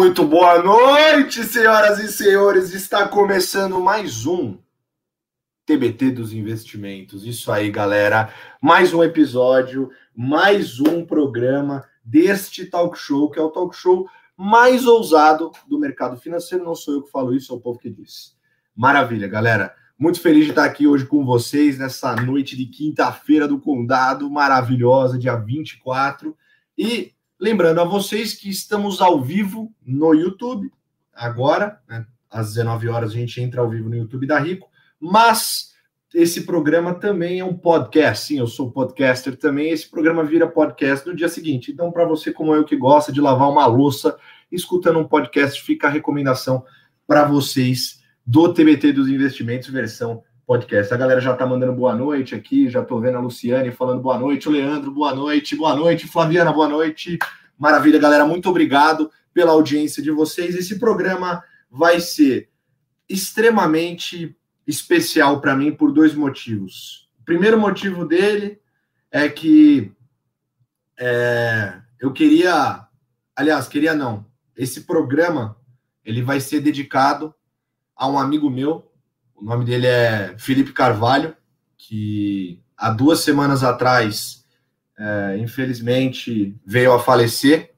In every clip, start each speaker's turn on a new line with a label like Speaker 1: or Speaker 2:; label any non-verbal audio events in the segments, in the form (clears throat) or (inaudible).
Speaker 1: Muito boa noite, senhoras e senhores. Está começando mais um TBT dos investimentos. Isso aí, galera. Mais um episódio, mais um programa deste talk show, que é o talk show mais ousado do mercado financeiro. Não sou eu que falo isso, é o povo que diz. Maravilha, galera. Muito feliz de estar aqui hoje com vocês nessa noite de quinta-feira do Condado, maravilhosa, dia 24. E lembrando a vocês que estamos ao vivo no YouTube, agora, né, às 19 horas a gente entra ao vivo no YouTube da Rico, mas esse programa também é um podcast. Sim, eu sou podcaster também. Esse programa vira podcast no dia seguinte. Então, para você como eu que gosta de lavar uma louça, escutando um podcast, fica a recomendação para vocês do TBT dos Investimentos, versão podcast. A galera já tá mandando boa noite aqui, já tô vendo a Luciane falando boa noite, o Leandro, boa noite, boa noite, Flaviana, boa noite. Maravilha, galera, muito obrigado pela audiência de vocês. Esse programa vai ser extremamente especial para mim por dois motivos. O primeiro motivo dele é que é, eu queria, aliás, queria não. Esse programa ele vai ser dedicado a um amigo meu, o nome dele é Felipe Carvalho, que há duas semanas atrás, é, infelizmente, veio a falecer.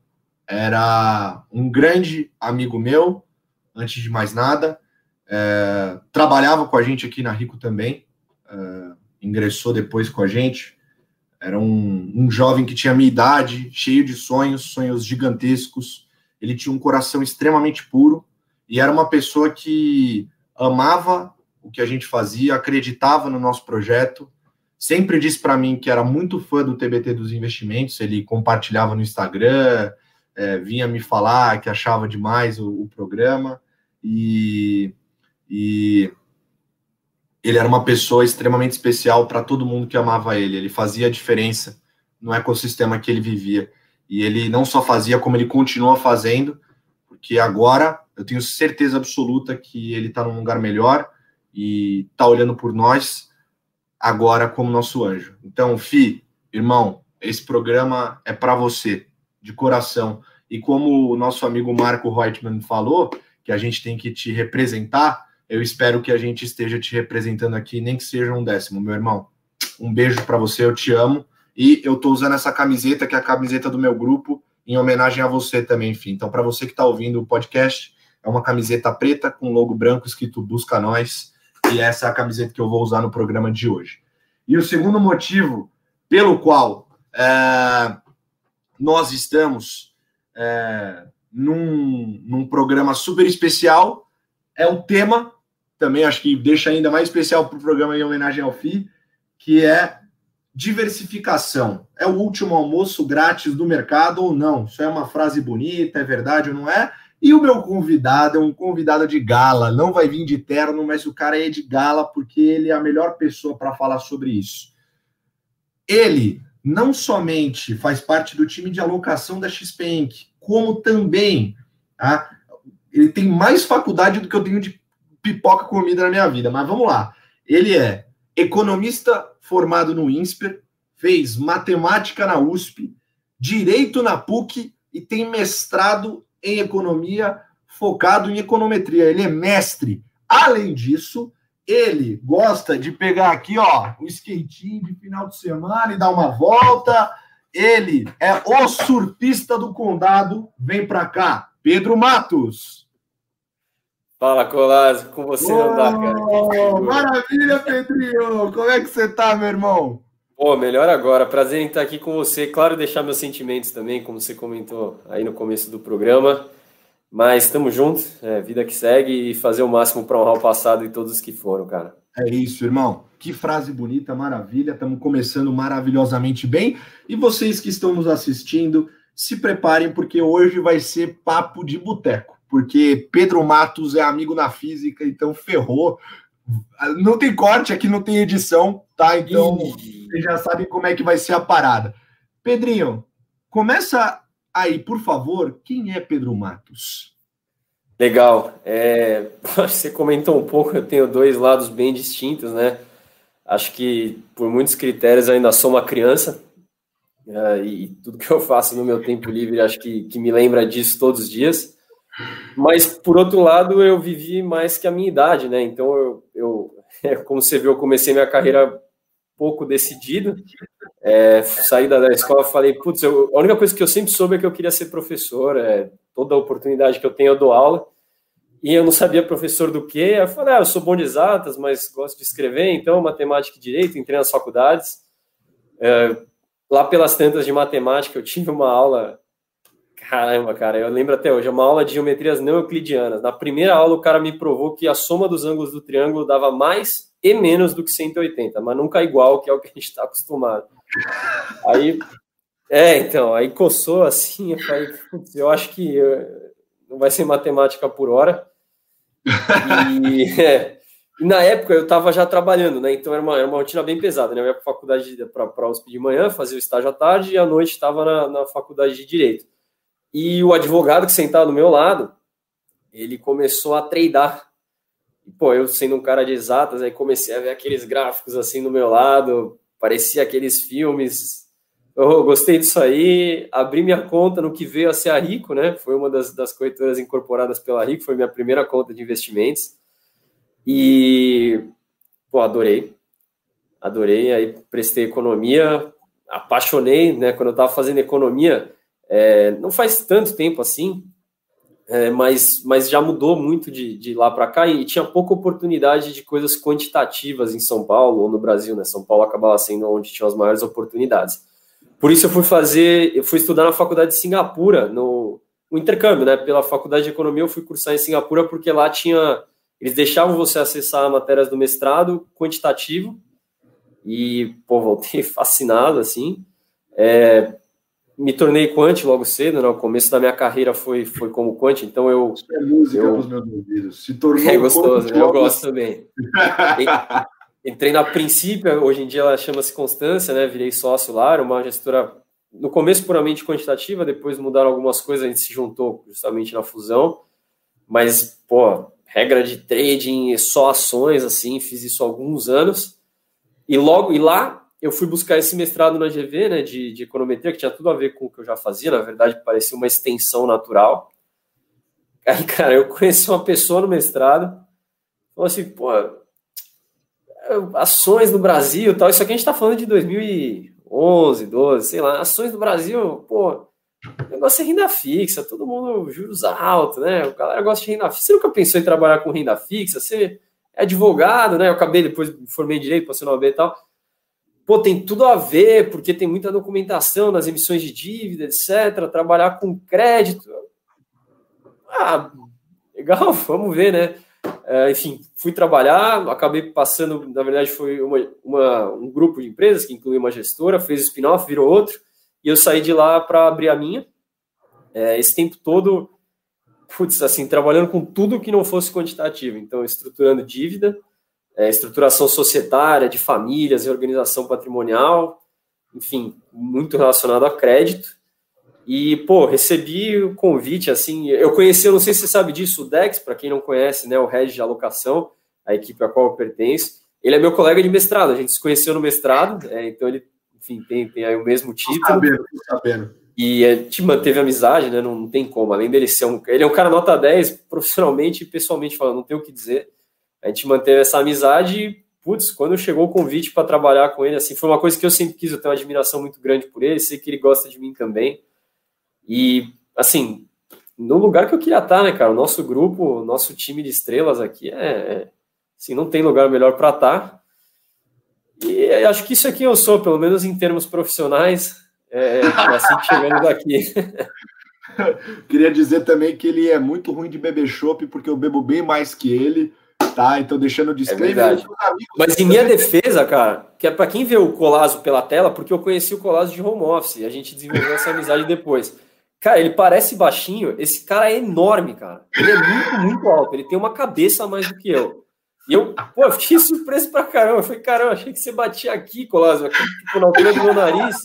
Speaker 1: Era um grande amigo meu, antes de mais nada. É, trabalhava com a gente aqui na Rico também, é, ingressou depois com a gente. Era um, um jovem que tinha minha idade, cheio de sonhos, sonhos gigantescos. Ele tinha um coração extremamente puro e era uma pessoa que amava o que a gente fazia, acreditava no nosso projeto, sempre disse para mim que era muito fã do TBT dos investimentos, ele compartilhava no Instagram, é, vinha me falar que achava demais o, o programa, e, e ele era uma pessoa extremamente especial para todo mundo que amava ele, ele fazia a diferença no ecossistema que ele vivia, e ele não só fazia, como ele continua fazendo, porque agora eu tenho certeza absoluta que ele está num lugar melhor e está olhando por nós agora como nosso anjo. Então, Fi, irmão, esse programa é para você, de coração. E como o nosso amigo Marco Reutemann falou, que a gente tem que te representar, eu espero que a gente esteja te representando aqui, nem que seja um décimo, meu irmão. Um beijo para você, eu te amo. E eu estou usando essa camiseta, que é a camiseta do meu grupo, em homenagem a você também, enfim. Então, para você que está ouvindo o podcast, é uma camiseta preta com logo branco escrito Busca Nós, e essa é a camiseta que eu vou usar no programa de hoje. E o segundo motivo pelo qual é, nós estamos é, num, num programa super especial é o tema, também acho que deixa ainda mais especial para o programa em homenagem ao FI, que é diversificação. É o último almoço grátis do mercado ou não? Isso é uma frase bonita, é verdade ou não é? E o meu convidado é um convidado de gala, não vai vir de terno, mas o cara é de gala porque ele é a melhor pessoa para falar sobre isso. Ele não somente faz parte do time de alocação da XP Inc., como também tá? ele tem mais faculdade do que eu tenho de pipoca comida na minha vida. Mas vamos lá. Ele é economista formado no INSPER, fez matemática na USP, direito na PUC e tem mestrado em economia focado em econometria. Ele é mestre. Além disso, ele gosta de pegar aqui, ó, o skatinho de final de semana e dar uma volta. Ele é o surfista do condado. Vem para cá, Pedro Matos.
Speaker 2: Fala, Colás, com você oh, não dá, cara.
Speaker 1: Maravilha, Pedrinho! Como é que você tá, meu irmão?
Speaker 2: Pô, melhor agora. Prazer em estar aqui com você. Claro, deixar meus sentimentos também, como você comentou aí no começo do programa. Mas estamos juntos, é, vida que segue e fazer o máximo para honrar o passado e todos os que foram, cara.
Speaker 1: É isso, irmão. Que frase bonita, maravilha. Estamos começando maravilhosamente bem. E vocês que estão nos assistindo, se preparem, porque hoje vai ser papo de boteco. Porque Pedro Matos é amigo na física, então ferrou. Não tem corte, aqui não tem edição, tá? Então. Ih vocês já sabem como é que vai ser a parada. Pedrinho, começa aí, por favor, quem é Pedro Matos?
Speaker 2: Legal. É, (laughs) você comentou um pouco, eu tenho dois lados bem distintos, né? Acho que por muitos critérios ainda sou uma criança é, e tudo que eu faço no meu tempo livre acho que, que me lembra disso todos os dias. Mas, por outro lado, eu vivi mais que a minha idade, né? Então, eu, eu (laughs) como você viu, eu comecei minha carreira pouco decidido. É, saí da, da escola falei, putz, a única coisa que eu sempre soube é que eu queria ser professor. É, toda oportunidade que eu tenho, eu dou aula. E eu não sabia professor do quê. Eu falei, ah, eu sou bom de exatas, mas gosto de escrever, então matemática e direito, entrei nas faculdades. É, lá pelas tantas de matemática, eu tive uma aula Caramba, cara, eu lembro até hoje, é uma aula de geometrias não euclidianas. Na primeira aula, o cara me provou que a soma dos ângulos do triângulo dava mais e menos do que 180, mas nunca igual, que é o que a gente está acostumado. Aí, é, então, aí coçou assim, eu falei, eu acho que eh, não vai ser matemática por hora. E, (laughs) é, na época eu estava já trabalhando, né? Então era uma, era uma rotina bem pesada, né? Eu ia para a faculdade para a USP de manhã, fazia o estágio à tarde e à noite estava na, na faculdade de Direito. E o advogado que sentava do meu lado, ele começou a treinar. Pô, eu sendo um cara de exatas, aí comecei a ver aqueles gráficos assim do meu lado, parecia aqueles filmes. Eu gostei disso aí, abri minha conta no que veio a ser a Rico, né? Foi uma das, das corretoras incorporadas pela Rico, foi minha primeira conta de investimentos. E, pô, adorei. Adorei, aí prestei economia, apaixonei, né? Quando eu estava fazendo economia, é, não faz tanto tempo assim, é, mas, mas já mudou muito de, de lá para cá e tinha pouca oportunidade de coisas quantitativas em São Paulo ou no Brasil, né? São Paulo acabava sendo onde tinha as maiores oportunidades. Por isso eu fui fazer, eu fui estudar na faculdade de Singapura, no, intercâmbio, né? Pela faculdade de economia eu fui cursar em Singapura porque lá tinha, eles deixavam você acessar matérias do mestrado quantitativo e, pô, voltei (laughs) fascinado, assim. É, me tornei quant logo cedo, né? O começo da minha carreira foi, foi como quant, então eu.
Speaker 1: Isso é música eu, para os meus ouvidos. Se tornou.
Speaker 2: É gostoso, né? eu gosto também. (laughs) Entrei na princípio, hoje em dia ela chama-se Constância, né? Virei sócio lá, era uma gestora no começo puramente quantitativa, depois mudaram algumas coisas, a gente se juntou justamente na fusão. Mas, pô, regra de trading, só ações, assim, fiz isso há alguns anos. E logo, e lá eu fui buscar esse mestrado na GV, né, de, de econometria, que tinha tudo a ver com o que eu já fazia, na verdade parecia uma extensão natural. (laughs) Aí, cara, eu conheci uma pessoa no mestrado, falou assim, pô, ações no Brasil tal, isso aqui a gente tá falando de 2011, 12, sei lá, ações no Brasil, pô, o negócio é renda fixa, todo mundo juros altos, né, o galera gosta de renda fixa, você nunca pensou em trabalhar com renda fixa, você é advogado, né, eu acabei depois, formei em Direito, passei no AB e tal, pô, tem tudo a ver, porque tem muita documentação nas emissões de dívida, etc. Trabalhar com crédito. Ah, legal, (laughs) vamos ver, né? É, enfim, fui trabalhar, acabei passando, na verdade, foi uma, uma, um grupo de empresas que inclui uma gestora, fez spin-off, virou outro, e eu saí de lá para abrir a minha. É, esse tempo todo, putz, assim, trabalhando com tudo que não fosse quantitativo, então estruturando dívida, é, estruturação societária, de famílias, organização patrimonial, enfim, muito relacionado a crédito. E, pô, recebi o convite, assim, eu conheci, eu não sei se você sabe disso, o Dex, para quem não conhece, né, o Regi de alocação, a equipe a qual eu pertenço, ele é meu colega de mestrado, a gente se conheceu no mestrado, é, então ele, enfim, tem, tem aí o mesmo título. Sabendo, sabendo. E a gente manteve amizade, né, não, não tem como, além dele ser um... Ele é um cara nota 10, profissionalmente e pessoalmente falando, não tenho o que dizer a gente manteve essa amizade e, putz, quando chegou o convite para trabalhar com ele, assim, foi uma coisa que eu sempre quis, eu tenho uma admiração muito grande por ele, sei que ele gosta de mim também. E, assim, no lugar que eu queria estar, né, cara? O nosso grupo, o nosso time de estrelas aqui é, é assim, não tem lugar melhor para estar. E acho que isso aqui eu sou, pelo menos em termos profissionais, é, é assim chegando daqui. (laughs)
Speaker 1: Queria dizer também que ele é muito ruim de beber chopp, porque eu bebo bem mais que ele tá? Então, deixando de
Speaker 2: É Mas em minha defesa, cara, que é para quem vê o Colazo pela tela, porque eu conheci o Colazo de home office, a gente desenvolveu essa amizade depois. Cara, ele parece baixinho, esse cara é enorme, cara. Ele é muito, muito alto, ele tem uma cabeça a mais do que eu. E eu, pô, eu fiquei surpreso pra caramba. Eu falei, caramba, achei que você batia aqui, Colazo, aqui, tipo, na altura do meu nariz.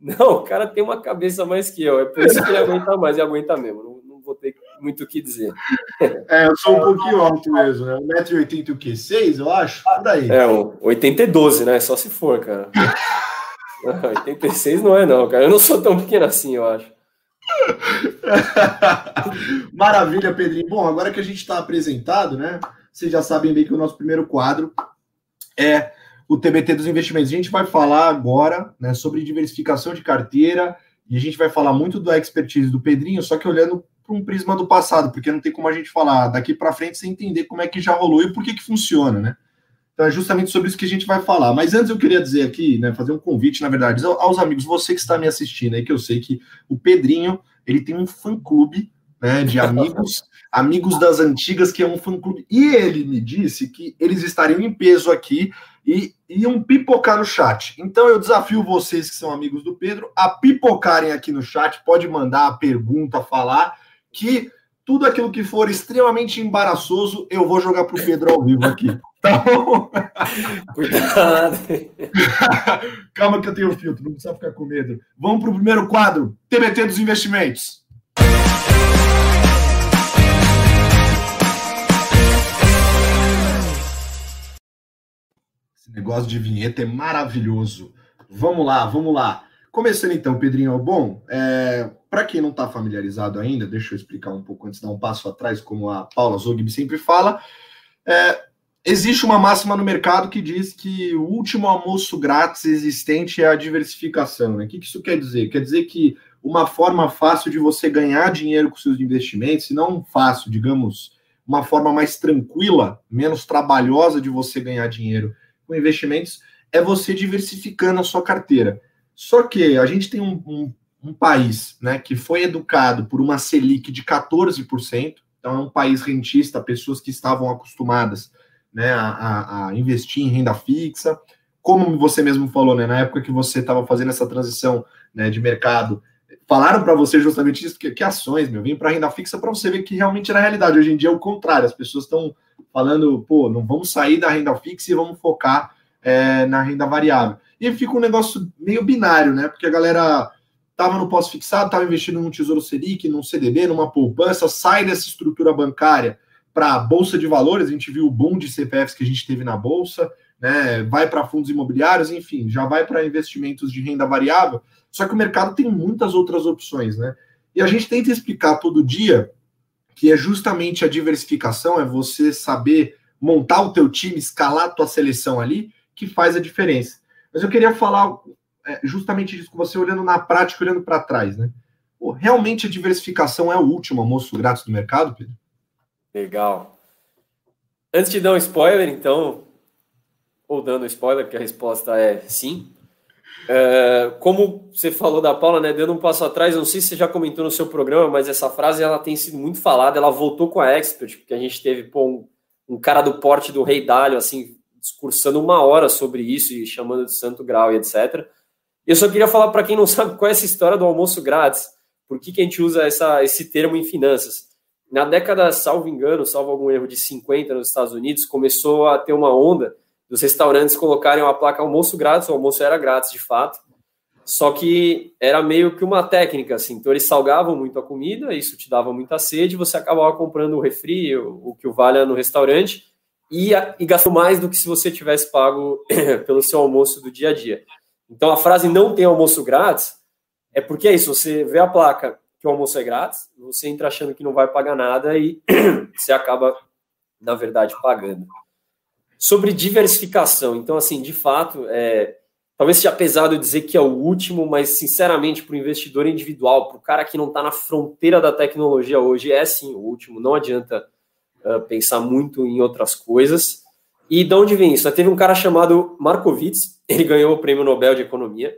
Speaker 2: Não, o cara tem uma cabeça a mais que eu. É por isso que ele aguenta mais e aguenta mesmo. Não, não vou ter muito o que dizer. (laughs)
Speaker 1: É, eu sou um pouquinho alto mesmo, né? 1,80m o quê? 6, eu acho? Por aí.
Speaker 2: É, 80 e 12, né? Só se for, cara. (laughs) 86 não é não, cara. Eu não sou tão pequeno assim, eu acho. (laughs)
Speaker 1: Maravilha, Pedrinho. Bom, agora que a gente está apresentado, né? Vocês já sabem bem que o nosso primeiro quadro é o TBT dos investimentos. A gente vai falar agora né, sobre diversificação de carteira e a gente vai falar muito da expertise do Pedrinho, só que olhando para um prisma do passado, porque não tem como a gente falar daqui para frente sem entender como é que já rolou e por que, que funciona, né? Então é justamente sobre isso que a gente vai falar. Mas antes eu queria dizer aqui, né, fazer um convite, na verdade, aos amigos, você que está me assistindo aí, que eu sei que o Pedrinho, ele tem um fã-clube, né, de (laughs) amigos, amigos das antigas, que é um fã-clube. E ele me disse que eles estariam em peso aqui e iam pipocar no chat. Então eu desafio vocês que são amigos do Pedro a pipocarem aqui no chat, pode mandar a pergunta, falar, que tudo aquilo que for extremamente embaraçoso, eu vou jogar para o Pedro ao vivo aqui. (laughs) Então. (laughs) Cuidado. (laughs) Calma que eu tenho filtro, não precisa ficar com medo. Vamos para o primeiro quadro: TBT dos investimentos. Esse negócio de vinheta é maravilhoso. Vamos lá, vamos lá. Começando então, Pedrinho, bom, é, para quem não está familiarizado ainda, deixa eu explicar um pouco antes de dar um passo atrás, como a Paula Zogby sempre fala. É, existe uma máxima no mercado que diz que o último almoço grátis existente é a diversificação. Né? O que isso quer dizer? Quer dizer que uma forma fácil de você ganhar dinheiro com seus investimentos, se não fácil, digamos, uma forma mais tranquila, menos trabalhosa de você ganhar dinheiro com investimentos, é você diversificando a sua carteira. Só que a gente tem um, um um país né, que foi educado por uma Selic de 14%, então é um país rentista, pessoas que estavam acostumadas né, a, a investir em renda fixa. Como você mesmo falou, né, na época que você estava fazendo essa transição né, de mercado, falaram para você justamente isso, que, que ações, meu, vim para renda fixa para você ver que realmente era realidade. Hoje em dia é o contrário, as pessoas estão falando, pô, não vamos sair da renda fixa e vamos focar é, na renda variável. E fica um negócio meio binário, né? Porque a galera estava no pós-fixado, estava investindo num Tesouro Selic, num CDB, numa poupança, sai dessa estrutura bancária para a Bolsa de Valores, a gente viu o boom de CPFs que a gente teve na Bolsa, né, vai para fundos imobiliários, enfim, já vai para investimentos de renda variável, só que o mercado tem muitas outras opções, né? E a gente tenta explicar todo dia que é justamente a diversificação, é você saber montar o teu time, escalar a tua seleção ali, que faz a diferença. Mas eu queria falar é, justamente isso, com você olhando na prática, olhando para trás, né? Pô, realmente a diversificação é o último almoço grátis do mercado, Pedro?
Speaker 2: Legal. Antes de dar um spoiler, então, ou dando spoiler, porque a resposta é sim. É, como você falou da Paula, né, dando um passo atrás, não sei se você já comentou no seu programa, mas essa frase ela tem sido muito falada, ela voltou com a Expert, porque a gente teve pô, um, um cara do porte do Rei Dálio, assim, discursando uma hora sobre isso e chamando de santo grau e etc. Eu só queria falar para quem não (laughs) sabe qual é essa história do almoço grátis, por que, que a gente usa essa, esse termo em finanças. Na década, salvo engano, salvo algum erro, de 50 nos Estados Unidos, começou a ter uma onda dos restaurantes colocarem uma placa almoço grátis, o almoço era grátis de fato, só que era meio que uma técnica, assim, então eles salgavam muito a comida, isso te dava muita sede, você acabava comprando o refri, o, o que o vale no restaurante, e, e gastou mais do que se você tivesse pago (clears throat) pelo seu almoço do dia a dia. Então a frase não tem almoço grátis é porque é isso, você vê a placa que o almoço é grátis, você entra achando que não vai pagar nada e (clears throat) você acaba, na verdade, pagando. Sobre diversificação, então, assim, de fato, é, talvez seja pesado dizer que é o último, mas, sinceramente, para o investidor individual, para o cara que não está na fronteira da tecnologia hoje, é sim o último, não adianta uh, pensar muito em outras coisas. E de onde vem isso? Teve um cara chamado Markowitz, (laughs) ele ganhou o prêmio Nobel de Economia,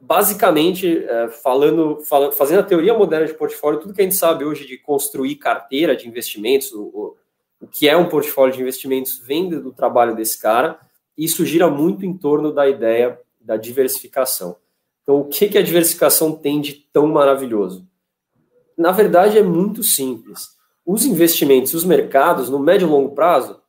Speaker 2: basicamente é, falando, falando, fazendo a teoria moderna de portfólio, tudo que a gente sabe hoje de construir carteira de investimentos, o, o que é um portfólio de investimentos, vem do trabalho desse cara, e isso gira muito em torno da ideia da diversificação. Então, o que, que a diversificação tem de tão maravilhoso? Na verdade, é muito simples. Os investimentos, os mercados, no médio e longo prazo,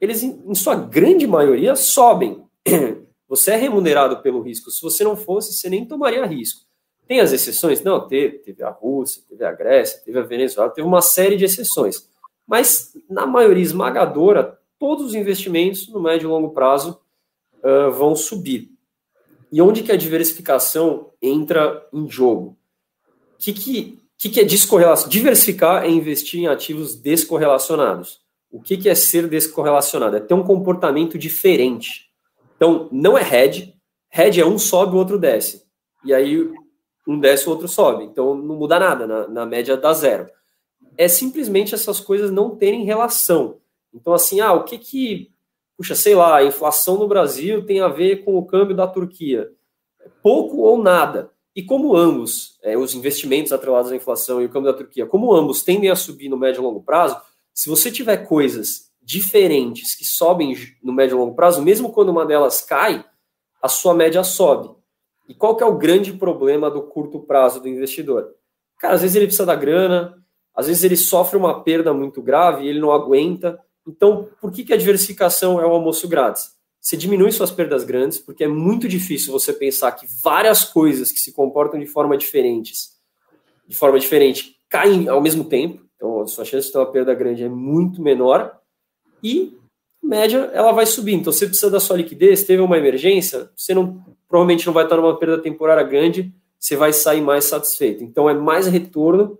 Speaker 2: eles, em sua grande maioria, sobem. (clears throat) Você é remunerado pelo risco. Se você não fosse, você nem tomaria risco. Tem as exceções? Não, teve. Teve a Rússia, teve a Grécia, teve a Venezuela, teve uma série de exceções. Mas, na maioria esmagadora, todos os investimentos, no médio e longo prazo, uh, vão subir. E onde que a diversificação entra em jogo? que, que, que, que é descorrelação? Diversificar é investir em ativos descorrelacionados. O que, que é ser descorrelacionado? É ter um comportamento diferente. Então, não é hedge. Hedge é um sobe, o outro desce. E aí, um desce, o outro sobe. Então, não muda nada. Na, na média, dá zero. É simplesmente essas coisas não terem relação. Então, assim, ah, o que que... Puxa, sei lá, a inflação no Brasil tem a ver com o câmbio da Turquia. Pouco ou nada. E como ambos, é, os investimentos atrelados à inflação e o câmbio da Turquia, como ambos tendem a subir no médio e longo prazo, se você tiver coisas diferentes que sobem no médio e longo prazo, mesmo quando uma delas cai, a sua média sobe. E qual que é o grande problema do curto prazo do investidor? Cara, às vezes ele precisa da grana, às vezes ele sofre uma perda muito grave e ele não aguenta. Então, por que, que a diversificação é o almoço grátis? Você diminui suas perdas grandes, porque é muito difícil você pensar que várias coisas que se comportam de forma diferentes, de forma diferente, caem ao mesmo tempo. Então, a sua chance de ter uma perda grande é muito menor e média ela vai subir. Então, você precisa da sua liquidez, teve uma emergência, você não provavelmente não vai estar numa perda temporária grande, você vai sair mais satisfeito. Então, é mais retorno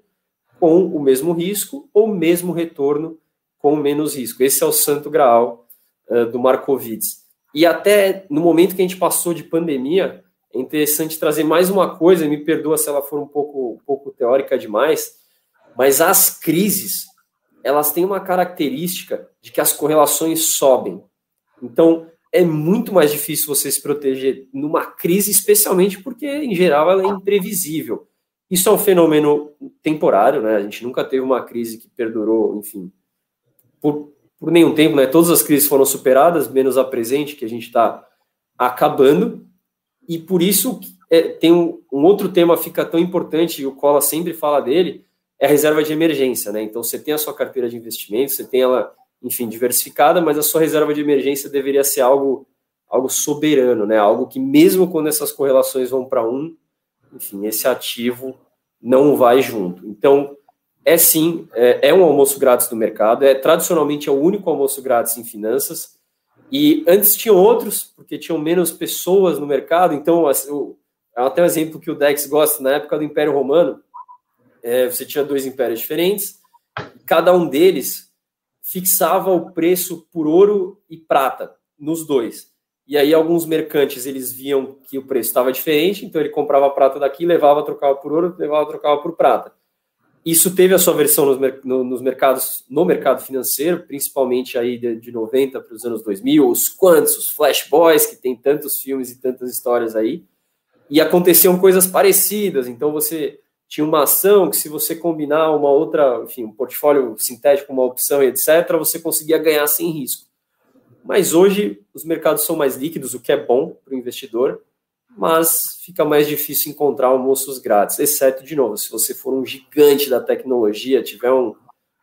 Speaker 2: com o mesmo risco ou mesmo retorno com menos risco. Esse é o santo graal uh, do Markowitz. E até no momento que a gente passou de pandemia, é interessante trazer mais uma coisa, me perdoa se ela for um pouco, um pouco teórica demais, mas as crises, elas têm uma característica de que as correlações sobem. Então, é muito mais difícil você se proteger numa crise, especialmente porque, em geral, ela é imprevisível. Isso é um fenômeno temporário, né? A gente nunca teve uma crise que perdurou, enfim, por, por nenhum tempo, né? Todas as crises foram superadas, menos a presente, que a gente está acabando, e por isso é, tem um, um, outro tema fica tão importante, e o Cola sempre fala dele, é a reserva de emergência, né? Então você tem a sua carteira de investimentos, você tem ela, enfim, diversificada, mas a sua reserva de emergência deveria ser algo, algo soberano, né? Algo que mesmo quando essas correlações vão para um, enfim, esse ativo não vai junto. Então, é sim, é, é, um almoço grátis do mercado, é tradicionalmente é o único almoço grátis em finanças, e antes tinham outros, porque tinham menos pessoas no mercado, então, assim, até um exemplo que o Dex gosta, na época do Império Romano, é, você tinha dois impérios diferentes, cada um deles fixava o preço por ouro e prata nos dois. E aí alguns mercantes eles viam que o preço estava diferente, então ele comprava prata daqui, levava, trocava por ouro, levava, trocava por prata. Isso teve a sua versão nos, nos mercados, no mercado financeiro, principalmente aí de, de 90 para os anos 2000, os quantos, os Flash Boys, que tem tantos filmes e tantas histórias aí. E aconteciam coisas parecidas, então você tinha uma ação que se você combinar uma outra, enfim, um portfólio sintético, uma opção e etc, você conseguia ganhar sem risco. Mas hoje os mercados são mais líquidos, o que é bom para o investidor, mas fica mais difícil encontrar almoços grátis, exceto, de novo, se você for um gigante da tecnologia, tiver um,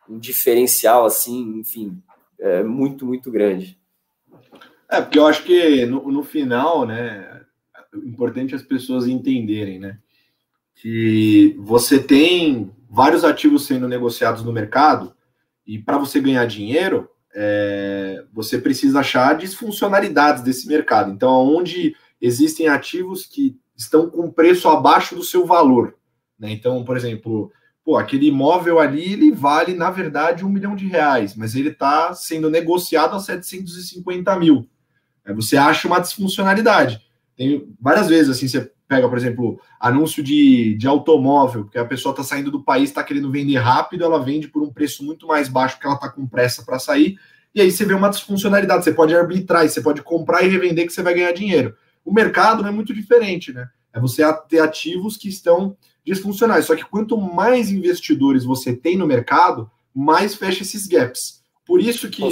Speaker 2: um diferencial assim, enfim, é muito, muito grande.
Speaker 1: É, porque eu acho que no, no final, né, é importante as pessoas entenderem, né? que você tem vários ativos sendo negociados no mercado e para você ganhar dinheiro, é, você precisa achar disfuncionalidades desse mercado. Então, onde existem ativos que estão com preço abaixo do seu valor. Né? Então, por exemplo, pô, aquele imóvel ali ele vale, na verdade, um milhão de reais, mas ele está sendo negociado a 750 mil. Aí você acha uma disfuncionalidade. Tem várias vezes assim, você pega, por exemplo, anúncio de, de automóvel, porque a pessoa está saindo do país, está querendo vender rápido, ela vende por um preço muito mais baixo, porque ela está com pressa para sair, e aí você vê uma disfuncionalidade. Você pode arbitrar, você pode comprar e revender que você vai ganhar dinheiro. O mercado não é muito diferente, né? É você ter ativos que estão disfuncionais. Só que quanto mais investidores você tem no mercado, mais fecha esses gaps. Por isso que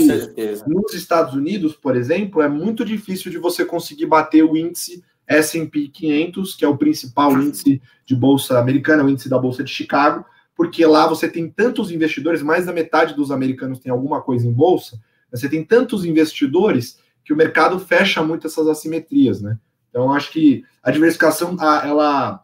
Speaker 1: nos Estados Unidos, por exemplo, é muito difícil de você conseguir bater o índice S&P 500, que é o principal índice de bolsa americana, o índice da bolsa de Chicago, porque lá você tem tantos investidores, mais da metade dos americanos tem alguma coisa em bolsa, você tem tantos investidores que o mercado fecha muito essas assimetrias, né? Então acho que a diversificação, ela,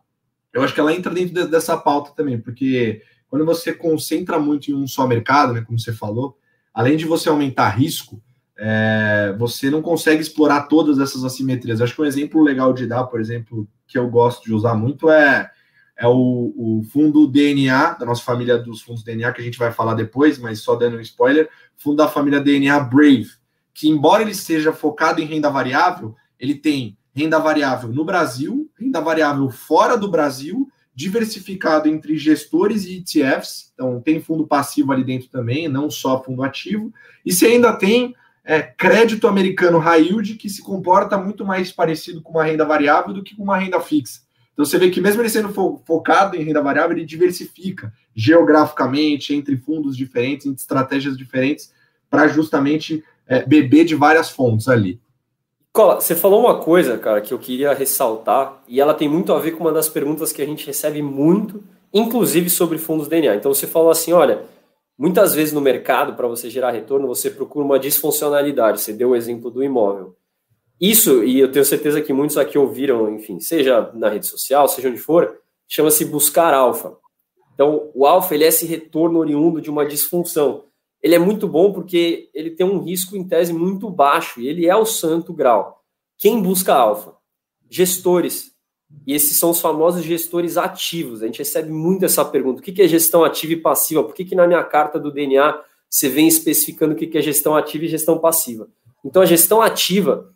Speaker 1: eu acho que ela entra dentro dessa pauta também, porque quando você concentra muito em um só mercado, né, como você falou, além de você aumentar risco, é, você não consegue explorar todas essas assimetrias. Acho que um exemplo legal de dar, por exemplo, que eu gosto de usar muito é é o, o, fundo DNA, da nossa família dos fundos DNA, que a gente vai falar depois, mas só dando um spoiler, fundo da família DNA Brave, que embora ele seja focado em renda variável, ele tem renda variável no Brasil, renda variável fora do Brasil, diversificado entre gestores e ETFs, então tem fundo passivo ali dentro também, não só fundo ativo, e se ainda tem é, crédito americano high yield, que se comporta muito mais parecido com uma renda variável do que com uma renda fixa. Então você vê que mesmo ele sendo fo focado em renda variável, ele diversifica geograficamente entre fundos diferentes, entre estratégias diferentes, para justamente é, beber de várias fontes ali.
Speaker 2: Cola, você falou uma coisa, cara, que eu queria ressaltar, e ela tem muito a ver com uma das perguntas que a gente recebe muito, inclusive sobre fundos DNA. Então você falou assim: olha, muitas vezes no mercado, para você gerar retorno, você procura uma disfuncionalidade. Você deu o exemplo do imóvel. Isso, e eu tenho certeza que muitos aqui ouviram, enfim, seja na rede social, seja onde for, chama-se buscar alfa. Então, o alfa ele é esse retorno oriundo de uma disfunção. Ele é muito bom porque ele tem um risco em tese muito baixo e ele é o santo grau. Quem busca alfa? Gestores. E esses são os famosos gestores ativos. A gente recebe muito essa pergunta: o que é gestão ativa e passiva? Por que, que na minha carta do DNA você vem especificando o que é gestão ativa e gestão passiva? Então, a gestão ativa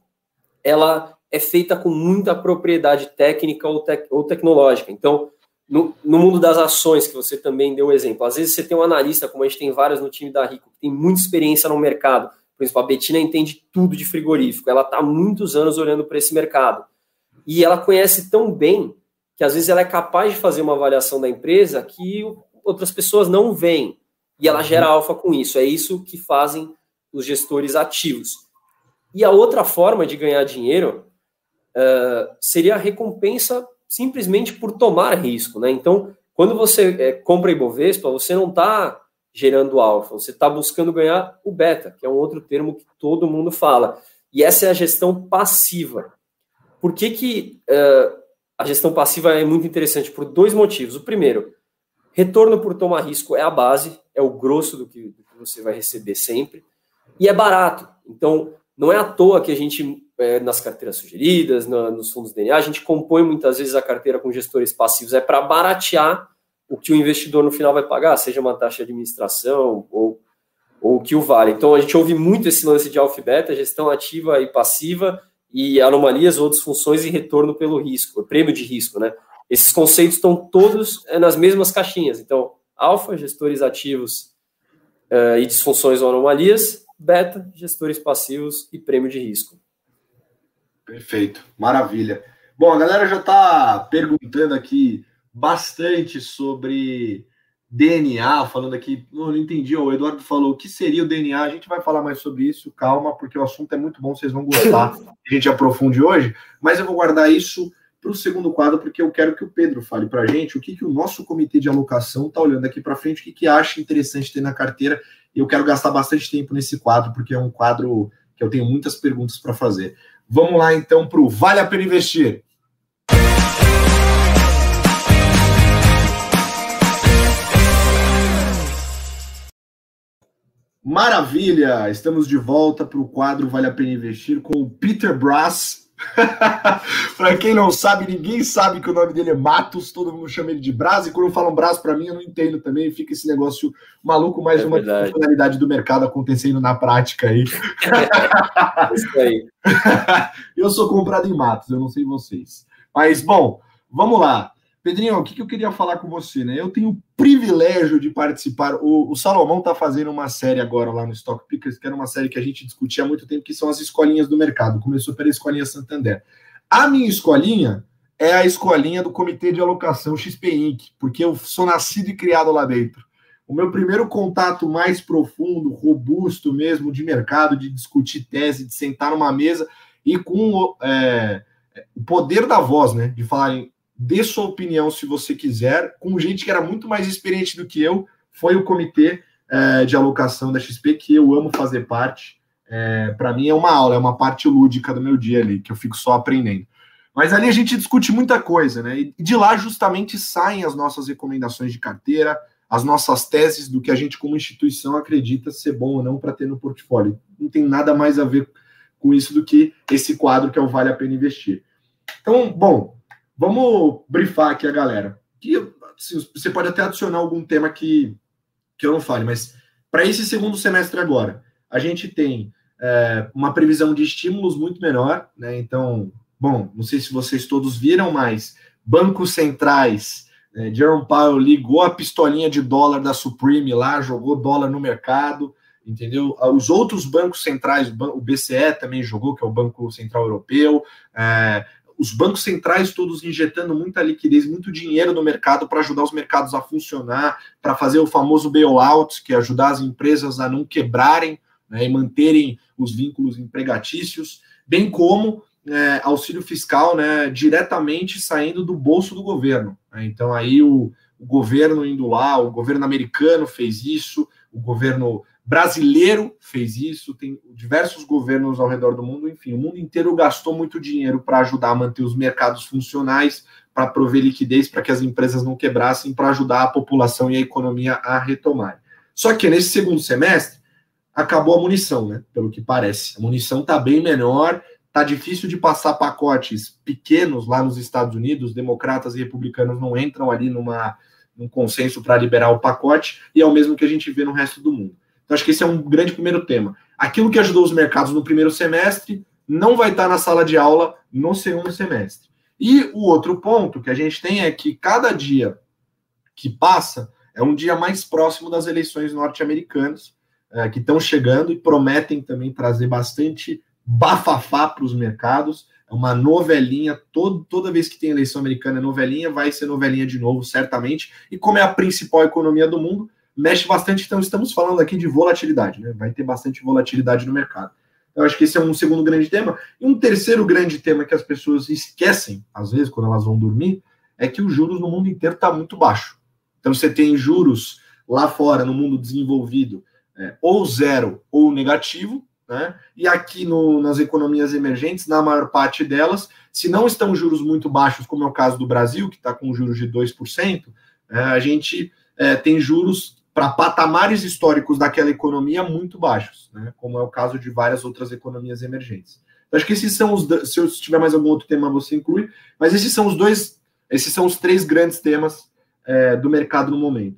Speaker 2: ela é feita com muita propriedade técnica ou, tec ou tecnológica. Então, no, no, mundo das ações, que você também deu exemplo, às vezes você tem um analista, como a gente tem vários no time da Rico, que tem muita experiência no mercado. Por exemplo, a Betina entende tudo de frigorífico, ela está muitos anos olhando para esse mercado. E ela conhece tão bem que às vezes ela é capaz de fazer uma avaliação da empresa que outras pessoas não veem. E ela gera alfa com isso. É isso que fazem os gestores ativos. E a outra forma de ganhar dinheiro uh, seria a recompensa simplesmente por tomar risco, né? Então, quando você é, compra Ibovespa, você não está gerando alfa, você está buscando ganhar o beta, que é um outro termo que todo mundo fala. E essa é a gestão passiva. Por que, que uh, a gestão passiva é muito interessante? Por dois motivos. O primeiro, retorno por tomar risco é a base, é o grosso do que, do que você vai receber sempre, e é barato. Então, não é à toa que a gente, é, nas carteiras sugeridas, na, nos fundos DNA, a gente compõe muitas vezes a carteira com gestores passivos, é para baratear o que o investidor no final vai pagar, seja uma taxa de administração ou, ou o que o vale. Então a gente ouve muito esse lance de alfa e beta, gestão ativa e passiva, e anomalias ou disfunções e retorno pelo risco, prêmio de risco, né? Esses conceitos estão todos é, nas mesmas caixinhas. Então, alfa, gestores ativos uh, e disfunções ou anomalias, beta, gestores passivos e prêmio de risco.
Speaker 1: Perfeito, maravilha. Bom, a galera já está perguntando aqui bastante sobre DNA, falando aqui, não, entendi, o Eduardo falou o que seria o DNA, a gente vai falar mais sobre isso, calma, porque o assunto é muito bom, vocês vão gostar, (laughs) a gente aprofunde hoje, mas eu vou guardar isso para o segundo quadro, porque eu quero que o Pedro fale para a gente o que, que o nosso comitê de alocação está olhando aqui para frente, o que, que acha interessante ter na carteira e eu quero gastar bastante tempo nesse quadro, porque é um quadro que eu tenho muitas perguntas para fazer. Vamos lá, então, para o Vale a Pena Investir. Maravilha! Estamos de volta para o quadro Vale a Pena Investir com o Peter Brass, (laughs) para quem não sabe, ninguém sabe que o nome dele é Matos, todo mundo chama ele de Brás, e quando falam Brás para mim, eu não entendo também, fica esse negócio maluco, mais é uma funcionalidade do mercado acontecendo na prática aí. É (laughs) isso aí. (laughs) eu sou comprado em Matos, eu não sei vocês. Mas, bom, vamos lá. Pedrinho, o que, que eu queria falar com você, né? Eu tenho o privilégio de participar. O, o Salomão está fazendo uma série agora lá no Stock Pickers, que era uma série que a gente discutia há muito tempo, que são as escolinhas do mercado. Começou pela escolinha Santander. A minha escolinha é a escolinha do Comitê de Alocação XP Inc., porque eu sou nascido e criado lá dentro. O meu primeiro contato mais profundo, robusto mesmo, de mercado, de discutir tese, de sentar numa mesa e com é, o poder da voz, né? De falarem dê sua opinião se você quiser, com gente que era muito mais experiente do que eu, foi o comitê é, de alocação da XP, que eu amo fazer parte. É, para mim é uma aula, é uma parte lúdica do meu dia ali, que eu fico só aprendendo. Mas ali a gente discute muita coisa, né? E de lá justamente saem as nossas recomendações de carteira, as nossas teses do que a gente, como instituição, acredita ser bom ou não para ter no portfólio. Não tem nada mais a ver com isso do que esse quadro que é o Vale a Pena Investir. Então, bom, Vamos brifar aqui a galera. assim, você pode até adicionar algum tema que, que eu não fale, mas para esse segundo semestre agora, a gente tem é, uma previsão de estímulos muito menor, né? Então, bom, não sei se vocês todos viram, mas bancos centrais, é, Jerome Powell ligou a pistolinha de dólar da Supreme lá, jogou dólar no mercado, entendeu? Os outros bancos centrais, o BCE também jogou, que é o Banco Central Europeu, é, os bancos centrais todos injetando muita liquidez, muito dinheiro no mercado para ajudar os mercados a funcionar, para fazer o famoso bailout, que é ajudar as empresas a não quebrarem né, e manterem os vínculos empregatícios, bem como é, auxílio fiscal né, diretamente saindo do bolso do governo. Né? Então aí o, o governo indo lá, o governo americano fez isso, o governo brasileiro fez isso, tem diversos governos ao redor do mundo, enfim, o mundo inteiro gastou muito dinheiro para ajudar a manter os mercados funcionais, para prover liquidez para que as empresas não quebrassem, para ajudar a população e a economia a retomar. Só que nesse segundo semestre acabou a munição, né? Pelo que parece. A munição está bem menor, tá difícil de passar pacotes pequenos lá nos Estados Unidos, democratas e republicanos não entram ali numa num consenso para liberar o pacote, e é o mesmo que a gente vê no resto do mundo. Então, acho que esse é um grande primeiro tema. Aquilo que ajudou os mercados no primeiro semestre não vai estar na sala de aula no segundo semestre. E o outro ponto que a gente tem é que cada dia que passa é um dia mais próximo das eleições norte-americanas, é, que estão chegando e prometem também trazer bastante bafafá para os mercados. É uma novelinha, todo, toda vez que tem eleição americana é novelinha, vai ser novelinha de novo, certamente. E como é a principal economia do mundo, mexe bastante, então estamos falando aqui de volatilidade, né? Vai ter bastante volatilidade no mercado. Eu acho que esse é um segundo grande tema. E um terceiro grande tema que as pessoas esquecem, às vezes, quando elas vão dormir, é que os juros no mundo inteiro está muito baixo. Então você tem juros lá fora, no mundo desenvolvido, é, ou zero ou negativo, né? E aqui no, nas economias emergentes, na maior parte delas, se não estão juros muito baixos, como é o caso do Brasil, que está com juros de 2%, é, a gente é, tem juros para patamares históricos daquela economia muito baixos, né? como é o caso de várias outras economias emergentes. Então, acho que esses são os. Se eu tiver mais algum outro tema, você inclui, mas esses são os dois, esses são os três grandes temas é, do mercado no momento.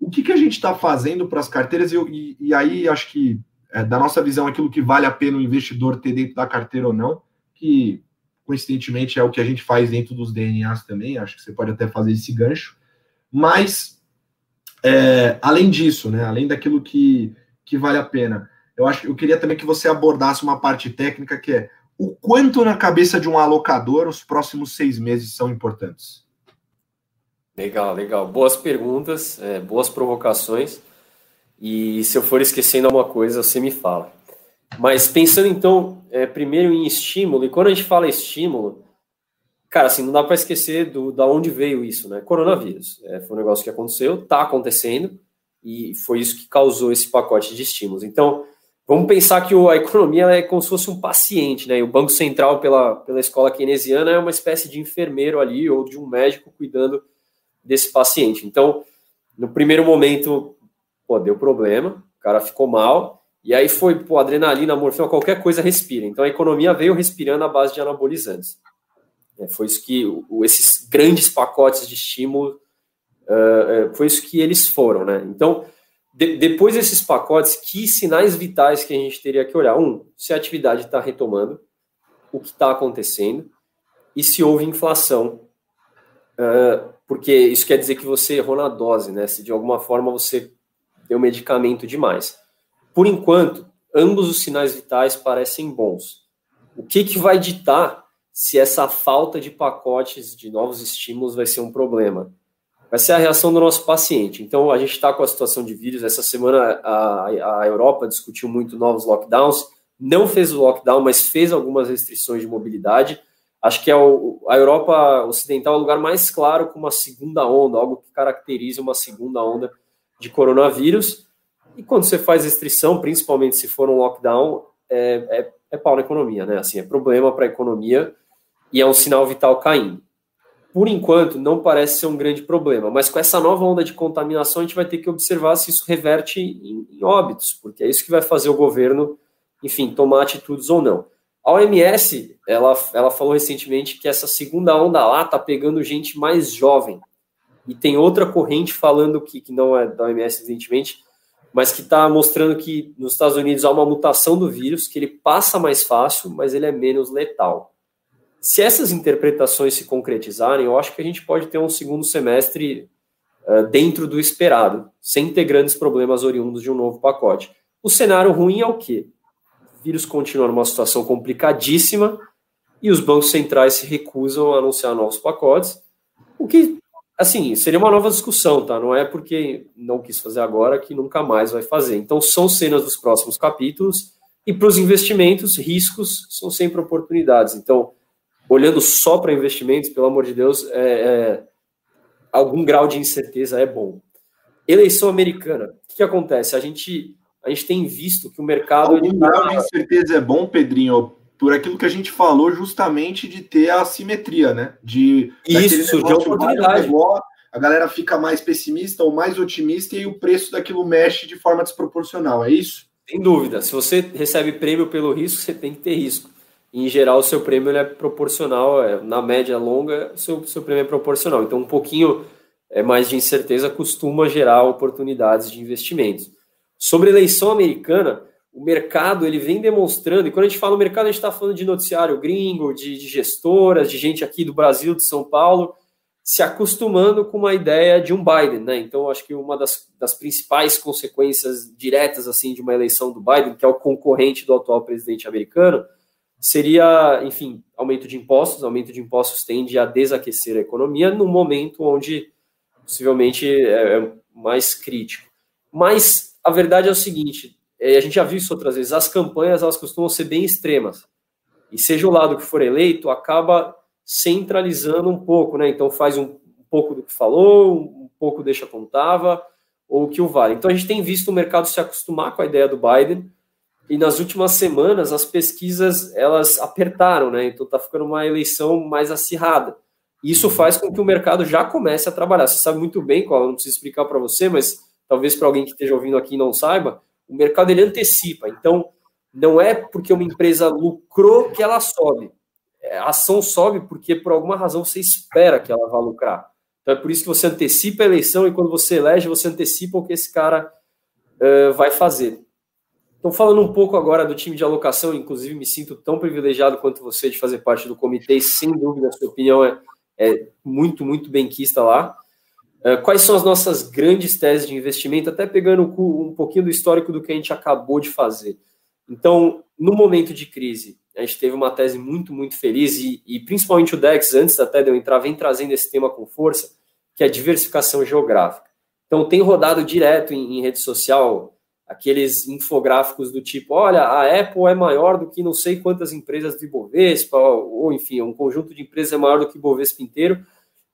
Speaker 1: O que, que a gente está fazendo para as carteiras, e, e, e, aí acho que, é, da nossa visão, aquilo que vale a pena o investidor ter dentro da carteira ou não, que coincidentemente é o que a gente faz dentro dos DNAs também, acho que você pode até fazer esse gancho, mas é, além disso, né, além daquilo que, que vale a pena, eu acho eu queria também que você abordasse uma parte técnica que é o quanto na cabeça de um alocador os próximos seis meses são importantes.
Speaker 2: Legal, legal. Boas perguntas, é, boas provocações. E se eu for esquecendo alguma coisa, você me fala. Mas pensando então, é, primeiro em estímulo, e quando a gente fala estímulo, cara, assim, não dá para esquecer do, da onde veio isso, né? Coronavírus. É, foi um negócio que aconteceu, está acontecendo, e foi isso que causou esse pacote de estímulos. Então, vamos pensar que a economia é como se fosse um paciente, né? E o Banco Central, pela, pela escola keynesiana, é uma espécie de enfermeiro ali, ou de um médico cuidando desse paciente. Então, no primeiro momento, pô, deu problema, o cara ficou mal, e aí foi, pô, adrenalina, morfina, qualquer coisa respira. Então, a economia veio respirando à base de anabolizantes. É, foi isso que esses grandes pacotes de estímulo, uh, uh, foi isso que eles foram, né? Então, de, depois desses pacotes, que sinais vitais que a gente teria que olhar? Um, se a atividade está retomando, o que está acontecendo, e se houve inflação, uh, porque isso quer dizer que você errou na dose, né? Se de alguma forma você deu medicamento demais. Por enquanto, ambos os sinais vitais parecem bons. O que, que vai ditar se essa falta de pacotes de novos estímulos vai ser um problema. Vai ser a reação do nosso paciente. Então, a gente está com a situação de vírus. Essa semana, a, a Europa discutiu muito novos lockdowns. Não fez o lockdown, mas fez algumas restrições de mobilidade. Acho que é o, a Europa Ocidental é o lugar mais claro com uma segunda onda, algo que caracteriza uma segunda onda de coronavírus. E quando você faz restrição, principalmente se for um lockdown, é, é, é pau na economia, né? Assim, é problema para a economia e é um sinal vital caindo. Por enquanto, não parece ser um grande problema, mas com essa nova onda de contaminação, a gente vai ter que observar se isso reverte em, em óbitos, porque é isso que vai fazer o governo, enfim, tomar atitudes ou não. A OMS, ela, ela falou recentemente que essa segunda onda lá está pegando gente mais jovem. e tem outra corrente falando que, que não é da OMS, evidentemente, mas que está mostrando que nos Estados Unidos há uma mutação do vírus, que ele passa mais fácil, mas ele é menos letal. Se essas interpretações se concretizarem, eu acho que a gente pode ter um segundo semestre uh, dentro do esperado, sem ter grandes problemas oriundos de um novo pacote. O cenário ruim é o quê? O vírus continua numa situação complicadíssima e os bancos centrais se recusam a anunciar novos pacotes, o que assim, seria uma nova discussão, tá? Não é porque não quis fazer agora que nunca mais vai fazer. Então, são cenas dos próximos capítulos, e para os investimentos, riscos são sempre oportunidades. Então, olhando só para investimentos, pelo amor de Deus, é, é, algum grau de incerteza é bom. Eleição americana, o que, que acontece? A gente, a gente tem visto que o mercado.
Speaker 1: Algum grau de incerteza é bom, Pedrinho, por aquilo que a gente falou justamente de ter a simetria, né? De
Speaker 2: isso surgiu oportunidade.
Speaker 1: a galera fica mais pessimista ou mais otimista e o preço daquilo mexe de forma desproporcional, é isso?
Speaker 2: Sem dúvida. Se você recebe prêmio pelo risco, você tem que ter risco. Em geral, o seu prêmio é proporcional, é, na média longa, o seu, seu prêmio é proporcional. Então, um pouquinho é, mais de incerteza costuma gerar oportunidades de investimentos. Sobre eleição americana, o mercado ele vem demonstrando, e quando a gente fala mercado, a gente está falando de noticiário gringo, de, de, gestoras, de gente aqui do Brasil, de São Paulo, se acostumando com uma ideia de um Biden, né? Então, acho que uma das, das principais consequências diretas assim de uma eleição do Biden, que é o concorrente do atual presidente americano, seria, enfim, aumento de impostos. Aumento de impostos tende a desaquecer a economia no momento onde possivelmente é, é mais crítico. Mas a verdade é o seguinte: é, a gente já viu isso outras vezes, as campanhas elas costumam ser bem extremas. E seja o lado que for eleito, acaba centralizando um pouco, né? Então faz um, pouco do que falou, um pouco deixa como estava, ou o que o vale. Então a gente tem visto o mercado se acostumar com a ideia do Biden, e nas últimas semanas as pesquisas elas apertaram, né? Então tá ficando uma eleição mais acirrada. Isso faz com que o mercado já comece a trabalhar. Você sabe muito bem qual, não preciso explicar para você, mas talvez para alguém que esteja ouvindo aqui não saiba, o mercado ele antecipa. Então, não é porque uma empresa lucrou que ela sobe. É, a ação sobe porque, por alguma razão, você espera que ela vá lucrar. Então, é por isso que você antecipa a eleição e quando você elege, você antecipa o que esse cara uh, vai fazer. Então, falando um pouco agora do time de alocação, inclusive me sinto tão privilegiado quanto você de fazer parte do comitê, e sem dúvida a sua opinião é, é muito, muito bem quista lá. Eh, quais são as nossas grandes teses de investimento, até pegando um pouquinho do histórico do que a gente acabou de fazer. Então, no momento de crise, a gente teve uma tese muito, muito feliz, e, e principalmente o DEX, antes até de eu entrar, vem trazendo esse tema com força, que é a diversificação geográfica. Então, tem rodado direto em, em rede social aqueles infográficos do tipo: olha, a Apple é maior do que não sei quantas empresas do Ibovespa, ou enfim, um conjunto de empresas é maior do que o Ibovespa inteiro.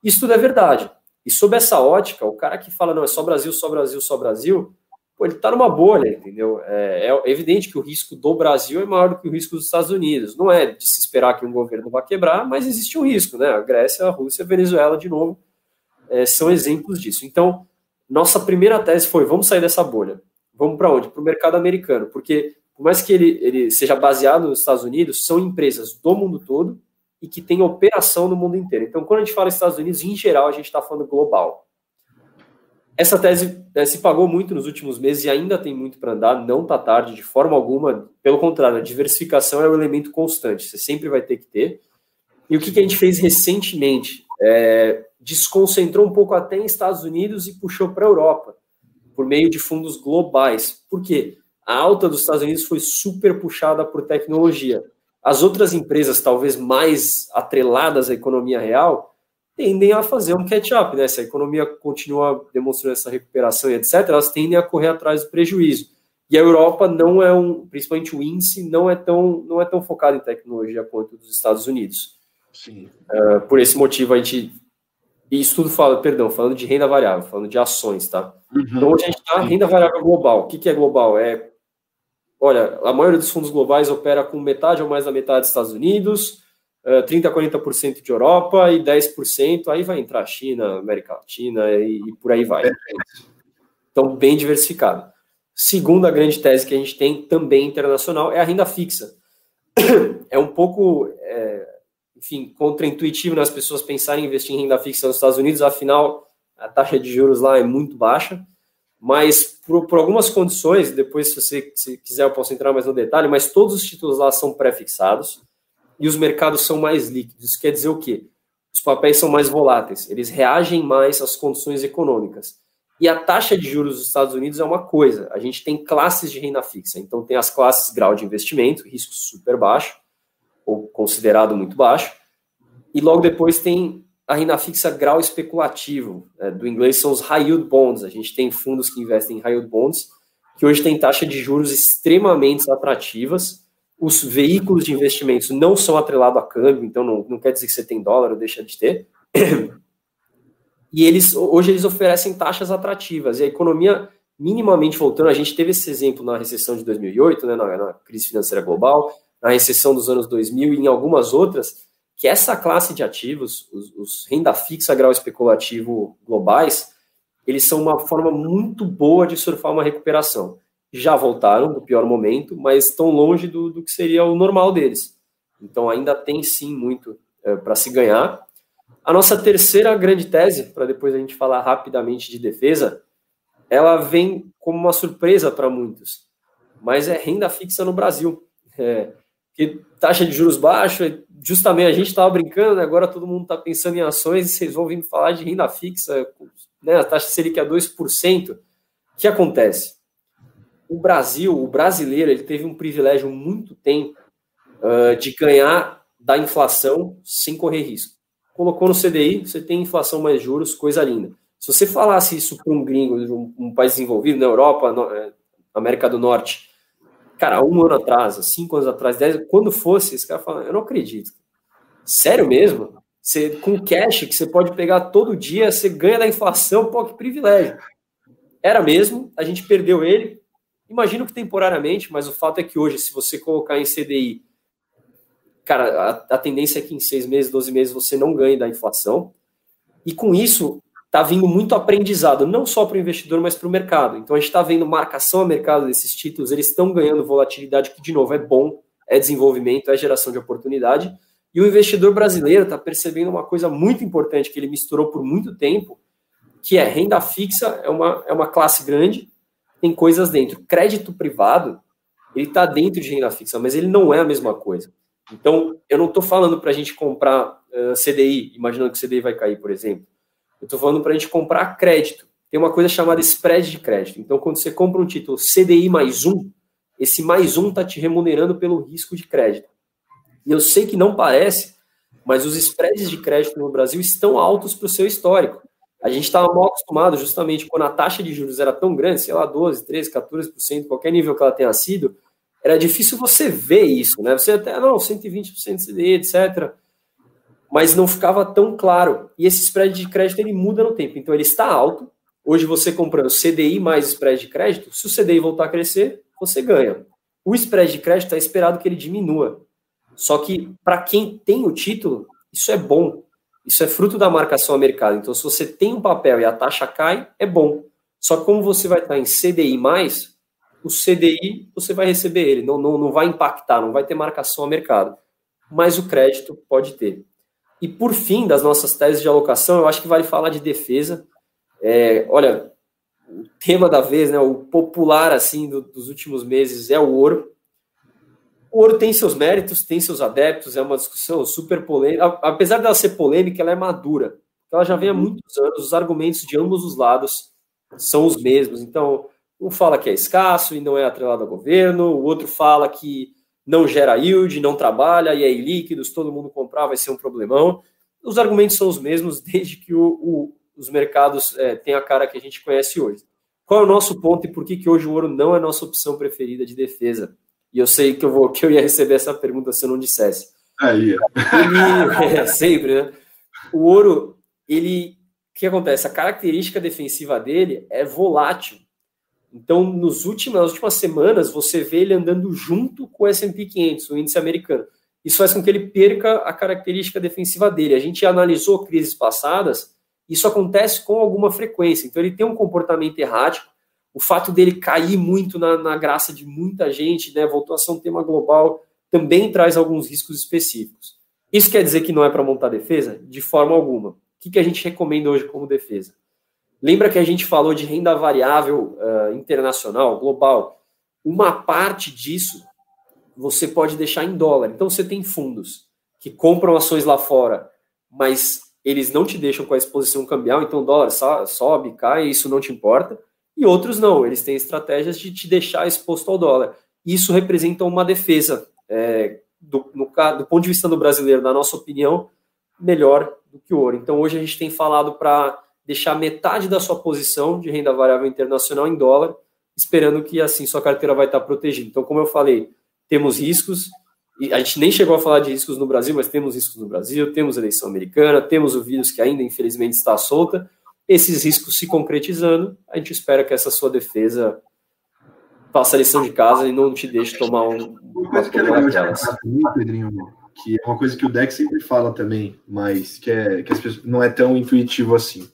Speaker 2: Isso tudo é verdade. E sob essa ótica, o cara que fala, não, é só Brasil, só Brasil, só Brasil, pô, ele está numa bolha, entendeu? É, é, evidente que o risco do Brasil é maior do que o risco dos Estados Unidos. Não é de se esperar que um governo vá quebrar, mas existe um risco, né? A Grécia, a Rússia, a Venezuela, de novo, é, são exemplos disso. Então, nossa primeira tese foi: vamos sair dessa bolha. Vamos para onde? Para o mercado americano, porque por mais que ele, ele seja baseado nos Estados Unidos, são empresas do mundo todo e que tem operação no mundo inteiro. Então, quando a gente fala Estados Unidos, em geral, a gente está falando global. Essa tese né, se pagou muito nos últimos meses e ainda tem muito para andar, não está tarde de forma alguma. Pelo contrário, a diversificação é um elemento constante, você sempre vai ter que ter. E o que, que a gente fez recentemente? É, desconcentrou um pouco até em Estados Unidos e puxou para a Europa, por meio de fundos globais. Por quê? A alta dos Estados Unidos foi super puxada por tecnologia. As outras empresas, talvez mais atreladas à economia real, tendem a fazer um catch-up, né? Se a economia continua demonstrando essa recuperação e etc., elas tendem a correr atrás do prejuízo. E a Europa não é um, principalmente o índice, não é tão, não é tão focado em tecnologia quanto os Estados Unidos. Sim. Uh, por esse motivo, a gente. E isso tudo fala, perdão, falando de renda variável, falando de ações, tá? Uhum. Então, onde a gente está, renda variável global. O que, que é global? É olha, a maioria dos fundos globais opera com metade ou mais da metade dos Estados Unidos, 30% a 40% de Europa e 10%, aí vai entrar China, América Latina e, e por aí vai. Então, bem diversificado. Segunda grande tese que a gente tem, também internacional, é a renda fixa. (clears throat) É um pouco, é, enfim, contraintuitivo nas pessoas pensarem em investir em renda fixa nos Estados Unidos, afinal, a taxa de juros lá é muito baixa, mas por, por algumas condições, depois se você se quiser eu posso entrar mais no detalhe, mas todos os títulos lá são pré-fixados e os mercados são mais líquidos. Isso quer dizer o quê? Os papéis são mais voláteis, eles reagem mais às condições econômicas. E a taxa de juros dos Estados Unidos é uma coisa, a gente tem classes de renda fixa, então tem as classes grau de investimento, risco super baixo, ou considerado muito baixo, e logo depois tem a renda fixa grau especulativo, é, do inglês são os high yield bonds. A gente tem fundos que investem em high yield bonds, que hoje tem taxa de juros extremamente atrativas. Os veículos de investimentos não são atrelados a câmbio, então não, não quer dizer que você tem dólar ou deixa de ter. E eles hoje eles oferecem taxas atrativas. E a economia minimamente voltando, a gente teve esse exemplo na recessão de 2008, né, na, na crise financeira global, na recessão dos anos 2000 e em algumas outras, que essa classe de ativos, os, os, renda fixa grau especulativo globais, eles são uma forma muito boa de surfar uma recuperação. Já voltaram do pior momento, mas estão longe do, do que seria o normal deles. Então ainda tem sim muito é, para se ganhar. A nossa terceira grande tese, para depois a gente falar rapidamente de defesa, ela vem como uma surpresa para muitos, mas é renda fixa no Brasil. É, que taxa de juros baixa, justamente a gente estava brincando, agora todo mundo está pensando em ações e vocês vão vir falar de renda fixa, né, a taxa Selic é 2%. O que acontece? O Brasil, o brasileiro, ele teve um privilégio muito tempo uh, de ganhar da inflação sem correr risco. Colocou no CDI, você tem inflação mais juros, coisa linda. Se você falasse isso para um gringo, um, um país desenvolvido, na Europa, no, é, América do Norte, cara, um ano atrás, cinco anos atrás, dez, quando fosse, esse cara fala, eu não acredito. Sério mesmo? Você, com cash que você pode pegar todo dia, você ganha da inflação, pô, que privilégio. Era mesmo, a gente perdeu ele, imagino que temporariamente, mas o fato é que hoje, se você colocar em CDI, cara, a, a tendência é que em seis meses, 12 meses, você não ganhe da inflação. E com isso, está vindo muito aprendizado, não só para o investidor, mas para o mercado. Então a gente está vendo marcação a mercado desses títulos, eles estão ganhando volatilidade, que de novo é bom, é desenvolvimento, é geração de oportunidade. E o investidor brasileiro está percebendo uma coisa muito importante que ele misturou por muito tempo, que é renda fixa, é uma, é uma classe grande, tem coisas dentro. Crédito privado, ele está dentro de renda fixa, mas ele não é a mesma coisa. Então, eu não estou falando para a gente comprar uh, CDI, imaginando que o CDI vai cair, por exemplo. Eu estou falando para a gente comprar crédito. Tem uma coisa chamada spread de crédito. Então, quando você compra um título CDI mais um, esse mais um está te remunerando pelo risco de crédito. E eu sei que não parece, mas os spreads de crédito no Brasil estão altos para o seu histórico. A gente estava mal acostumado, justamente quando a taxa de juros era tão grande, sei lá, 12, 13, 14%, qualquer nível que ela tenha sido, era difícil você ver isso, né? Você até, não, 120% CDI, etc mas não ficava tão claro. E esse spread de crédito ele muda no tempo. Então ele está alto. Hoje você comprando CDI mais spread de crédito, se o CDI voltar a crescer, você ganha. O spread de crédito é esperado que ele diminua. Só que para quem tem o título, isso é bom. Isso é fruto da marcação a mercado. Então se você tem um papel e a taxa cai, é bom. Só que como você vai estar em CDI mais, o CDI você vai receber ele, não, não, não vai impactar, não vai ter marcação a mercado. Mas o crédito pode ter. E por fim, das nossas teses de alocação, eu acho que vale falar de defesa. É, olha, o tema da vez, né, o popular assim do, dos últimos meses é o ouro. O ouro tem seus méritos, tem seus adeptos, é uma discussão super polêmica. Apesar dela ser polêmica, ela é madura. Ela já vem há muitos anos, os argumentos de ambos os lados são os mesmos. Então, um fala que é escasso e não é atrelado ao governo, o outro fala que não gera yield, não trabalha e é ilíquidos, todo mundo comprar vai ser um problemão. Os argumentos são os mesmos (laughs) desde que o, o, os mercados é, têm a cara que a gente conhece hoje. Qual é o nosso ponto e por que, que hoje o ouro não é a nossa opção preferida de defesa? E eu sei que eu, vou, que eu ia receber essa pergunta se eu não dissesse.
Speaker 1: Aí.
Speaker 2: Ele, (laughs) é, sempre, né? O ouro, ele. O que acontece? A característica defensiva dele é volátil. Então, nos últimos, nas últimas semanas, você vê ele andando junto com o S&P 500, o índice americano. Isso faz com que ele perca a característica defensiva dele. A gente analisou crises passadas, isso acontece com alguma frequência. Então, ele tem um comportamento errático. O fato dele cair muito na, na graça de muita gente, né, voltou a ser um tema global, também traz alguns riscos específicos. Isso quer dizer que não é para montar defesa? De forma alguma. O que, que a gente recomenda hoje como defesa? Lembra que a gente falou de renda variável uh, internacional, global? Uma parte disso você pode deixar em dólar. Então você tem fundos que compram ações lá fora, mas eles não te deixam com a exposição cambial, então o dólar sobe, cai, isso não te importa. E outros não, eles têm estratégias de te deixar exposto ao dólar. Isso representa uma defesa, é, do, no, do ponto de vista do brasileiro, na nossa opinião, melhor do que o ouro. Então hoje a gente tem falado para deixar metade da sua posição de renda variável internacional em dólar, esperando que assim sua carteira vai estar protegida. Então, como eu falei, temos riscos, e a gente nem chegou a falar de riscos no Brasil, mas temos riscos no Brasil, temos eleição americana, temos o vírus que ainda infelizmente está solta. Esses riscos se concretizando, a gente espera que essa sua defesa faça a lição de casa e não te deixe tomar um.
Speaker 1: Uma coisa que é legal de Pedrinho, que é uma coisa que o Deck sempre fala também, mas que, é, que pessoas, não é tão intuitivo assim.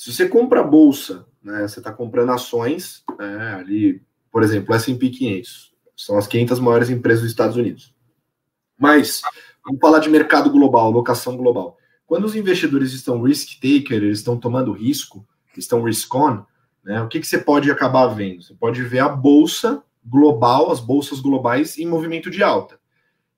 Speaker 1: Se você compra bolsa, né, você está comprando ações, né, ali, por exemplo, S&P 500, são as 500 maiores empresas dos Estados Unidos. Mas, vamos falar de mercado global, locação global. Quando os investidores estão risk taker, eles estão tomando risco, estão risk on, né, o que, que você pode acabar vendo? Você pode ver a bolsa global, as bolsas globais em movimento de alta.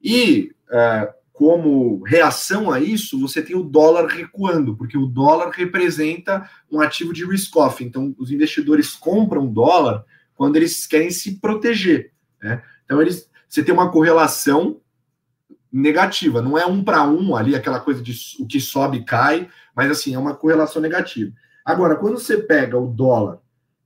Speaker 1: E é, como reação a isso, você tem o dólar recuando, porque o dólar representa um ativo de risk-off. Então, os investidores compram dólar quando eles querem se proteger. Né? Então, eles, você tem uma correlação negativa. Não é um para um ali, aquela coisa de o que sobe cai, mas assim, é uma correlação negativa. Agora, quando você pega o dólar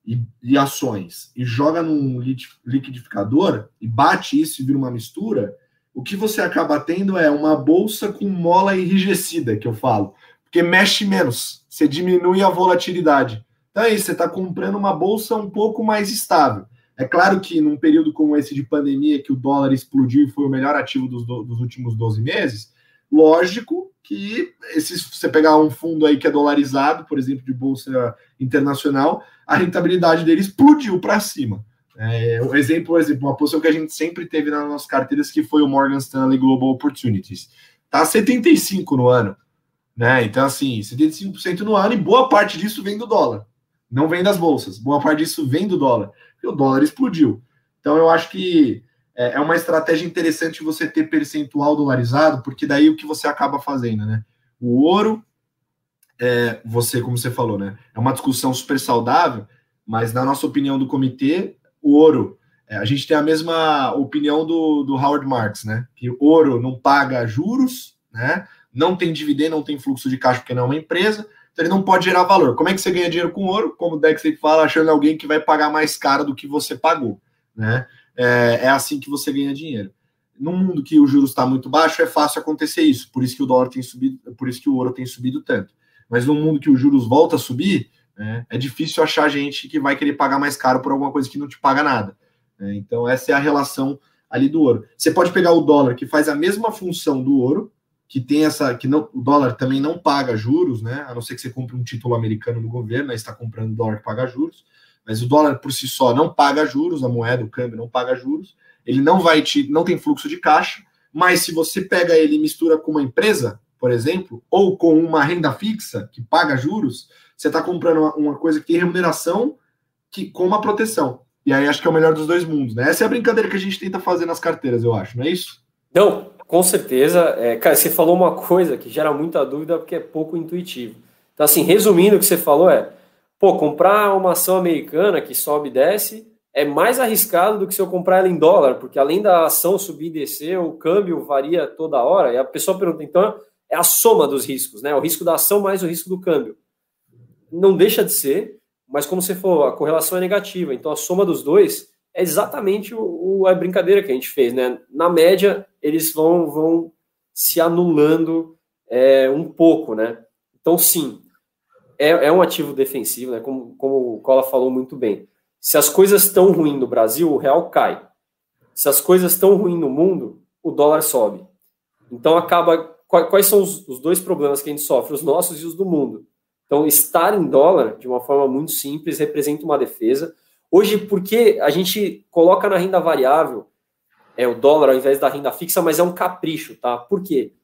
Speaker 1: e, e ações e joga num liquidificador e bate isso e vira uma mistura, o que você acaba tendo é uma bolsa com mola enrijecida, que eu falo, porque mexe menos, você diminui a volatilidade. Então é isso, você está comprando uma bolsa um pouco mais estável. É claro que num período como esse de pandemia, que o dólar explodiu e foi o melhor ativo dos, dos últimos 12 meses, lógico que se você pegar um fundo aí que é dolarizado, por exemplo, de bolsa internacional, a rentabilidade dele explodiu para cima. É, um exemplo, exemplo, uma posição que a gente sempre teve nas nossas carteiras, que foi o Morgan Stanley Global Opportunities. Tá 75 no ano, né? Então, assim, 75% no ano e boa parte disso vem do dólar. Não vem das bolsas. Boa parte disso vem do dólar o dólar explodiu. Então eu acho que é, é uma estratégia interessante você ter percentual dolarizado, porque daí o que você acaba fazendo, né? O ouro, é, você, como você falou, né? É uma discussão super saudável, mas na nossa opinião do comitê, o ouro, é, a gente tem a mesma opinião do, do Howard Marks, né? Que ouro não paga juros, né? Não tem dividendo, não tem fluxo de caixa porque não é uma empresa, então ele não pode gerar valor. Como é que você ganha dinheiro com ouro? Como o Dex fala, achando alguém que vai pagar mais caro do que você pagou. Né? É, é assim que você ganha dinheiro. Num mundo que o juros está muito baixo, é fácil acontecer isso. Por isso que o dólar tem subido, por isso que o ouro tem subido tanto. Mas num mundo que o juros volta a subir, né, é difícil achar gente que vai querer pagar mais caro por alguma coisa que não te paga nada. Né? Então, essa é a relação ali do ouro. Você pode pegar o dólar, que faz a mesma função do ouro, que tem essa que não, o dólar também não paga juros, né? A não ser que você compre um título americano do governo, aí está comprando dólar que paga juros, mas o dólar por si só não paga juros, a moeda, o câmbio não paga juros, ele não vai te, não tem fluxo de caixa, mas se você pega ele e mistura com uma empresa, por exemplo, ou com uma renda fixa que paga juros, você está comprando uma, uma, coisa que tem remuneração que com uma proteção. E aí acho que é o melhor dos dois mundos, né? Essa é a brincadeira que a gente tenta fazer nas carteiras, eu acho, não é isso?
Speaker 2: Não, com certeza. É, cara, você falou uma coisa que gera muita dúvida porque é pouco intuitivo. Então, assim, resumindo o que você falou é, pô, comprar uma ação americana que sobe e desce é mais arriscado do que se eu comprar ela em dólar, porque além da ação subir e descer, o câmbio varia toda hora. E a pessoa pergunta, então, é a soma dos riscos, né? O risco da ação mais o risco do câmbio. Não deixa de ser, mas como você falou, a correlação é negativa. Então, a soma dos dois é exatamente o, o, a brincadeira que a gente fez, né? Na média, eles vão, vão se anulando é, um pouco, né? Então, sim, é, é um ativo defensivo, né? Como, como o Cola falou muito bem. Se as coisas estão ruins no Brasil, o real cai. Se as coisas estão ruins no mundo, o dólar sobe. Então, acaba. Quais são os, os dois problemas que a gente sofre? Os nossos e os do mundo. Então, estar em dólar, de uma forma muito simples, representa uma defesa Hoje, porque a gente coloca na renda variável é o dólar ao invés da renda fixa, mas é um capricho, tá? Por quê?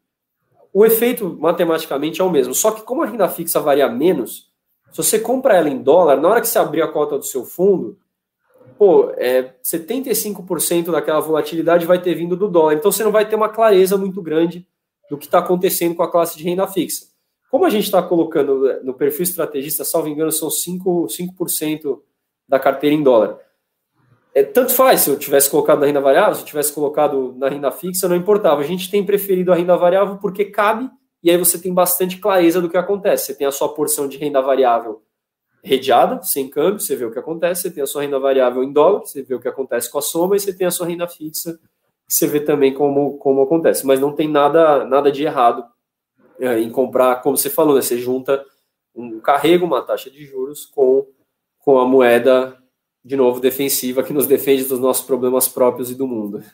Speaker 2: O efeito matematicamente é o mesmo, só que como a renda fixa varia menos, Se você compra ela em dólar, na hora que você abrir a cota do seu fundo, pô, é, 75% daquela volatilidade vai ter vindo do dólar. Então você não vai ter uma clareza muito grande do que está acontecendo com a classe de renda fixa. Como a gente está colocando no perfil estrategista, salvo engano, são 5%, 5 da carteira em dólar. É, tanto faz se eu tivesse colocado na renda variável, se eu tivesse colocado na renda fixa, não importava. A gente tem preferido a renda variável porque cabe e aí você tem bastante clareza do que acontece. Você tem a sua porção de renda variável redeada, sem câmbio, você vê o que acontece, você tem a sua renda variável em dólar, você vê o que acontece com a soma, e você tem a sua renda fixa, que você vê também como, como acontece. Mas não tem nada, nada de errado é, em comprar, como você falou, né? Você junta um carrego, uma taxa de juros com, com a moeda, de novo, defensiva, que nos defende dos nossos problemas próprios e do mundo.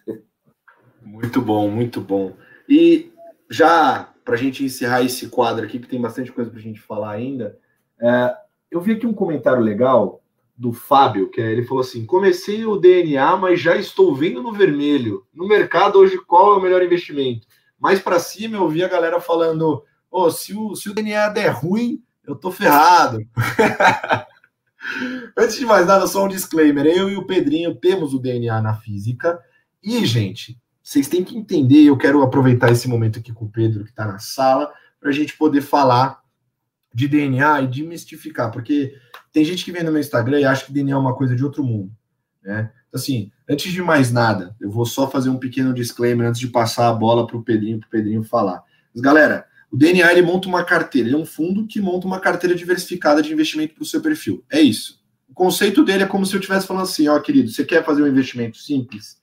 Speaker 1: Muito bom, muito bom. E já para a gente encerrar esse quadro aqui, que tem bastante coisa para a gente falar ainda, é, eu vi aqui um comentário legal do Fábio, que é, ele falou assim: comecei o DNA, mas já estou vendo no vermelho. No mercado hoje, qual é o melhor investimento? Mais para cima, eu vi a galera falando: oh, se, o, se o DNA der ruim, eu tô ferrado. (laughs) Antes de mais nada, só um disclaimer: eu e o Pedrinho temos o DNA na física. E, gente, vocês têm que entender. Eu quero aproveitar esse momento aqui com o Pedro, que está na sala, para a gente poder falar de DNA e demistificar, porque tem gente que vem no meu Instagram e acha que DNA é uma coisa de outro mundo, né? Então, assim, antes de mais nada, eu vou só fazer um pequeno disclaimer antes de passar a bola para o Pedrinho, para o Pedrinho falar. Mas, galera, o DNA ele monta uma carteira, ele é um fundo que monta uma carteira diversificada de investimento para o seu perfil. É isso. O conceito dele é como se eu estivesse falando assim, ó, querido, você quer fazer um investimento simples?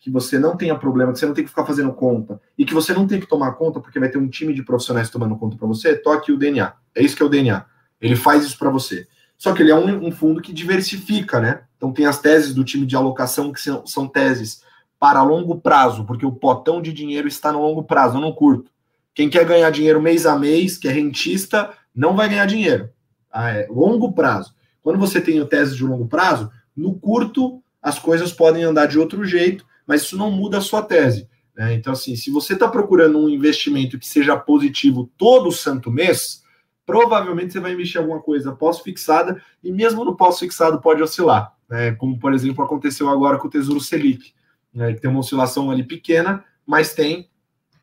Speaker 1: Que você não tenha problema, que você não tem que ficar fazendo conta e que você não tem que tomar conta porque vai ter um time de profissionais tomando conta para você, toque o DNA. É isso que é o DNA. Ele faz isso para você. Só que ele é um, um, fundo que diversifica, né? Então tem as teses do time de alocação que são, são teses para longo prazo, porque o potão de dinheiro está no longo prazo, não no curto. Quem quer ganhar dinheiro mês a mês, que é rentista, não vai ganhar dinheiro. Ah, é longo prazo. Quando você tem teses de longo prazo, no curto as coisas podem andar de outro jeito mas isso não muda a sua tese. Né? Então, assim, se você está procurando um investimento que seja positivo todo santo mês, provavelmente você vai investir em alguma coisa pós-fixada, e mesmo no pós-fixado pode oscilar, né? como, por exemplo, aconteceu agora com o Tesouro Selic, né? que tem uma oscilação ali pequena, mas tem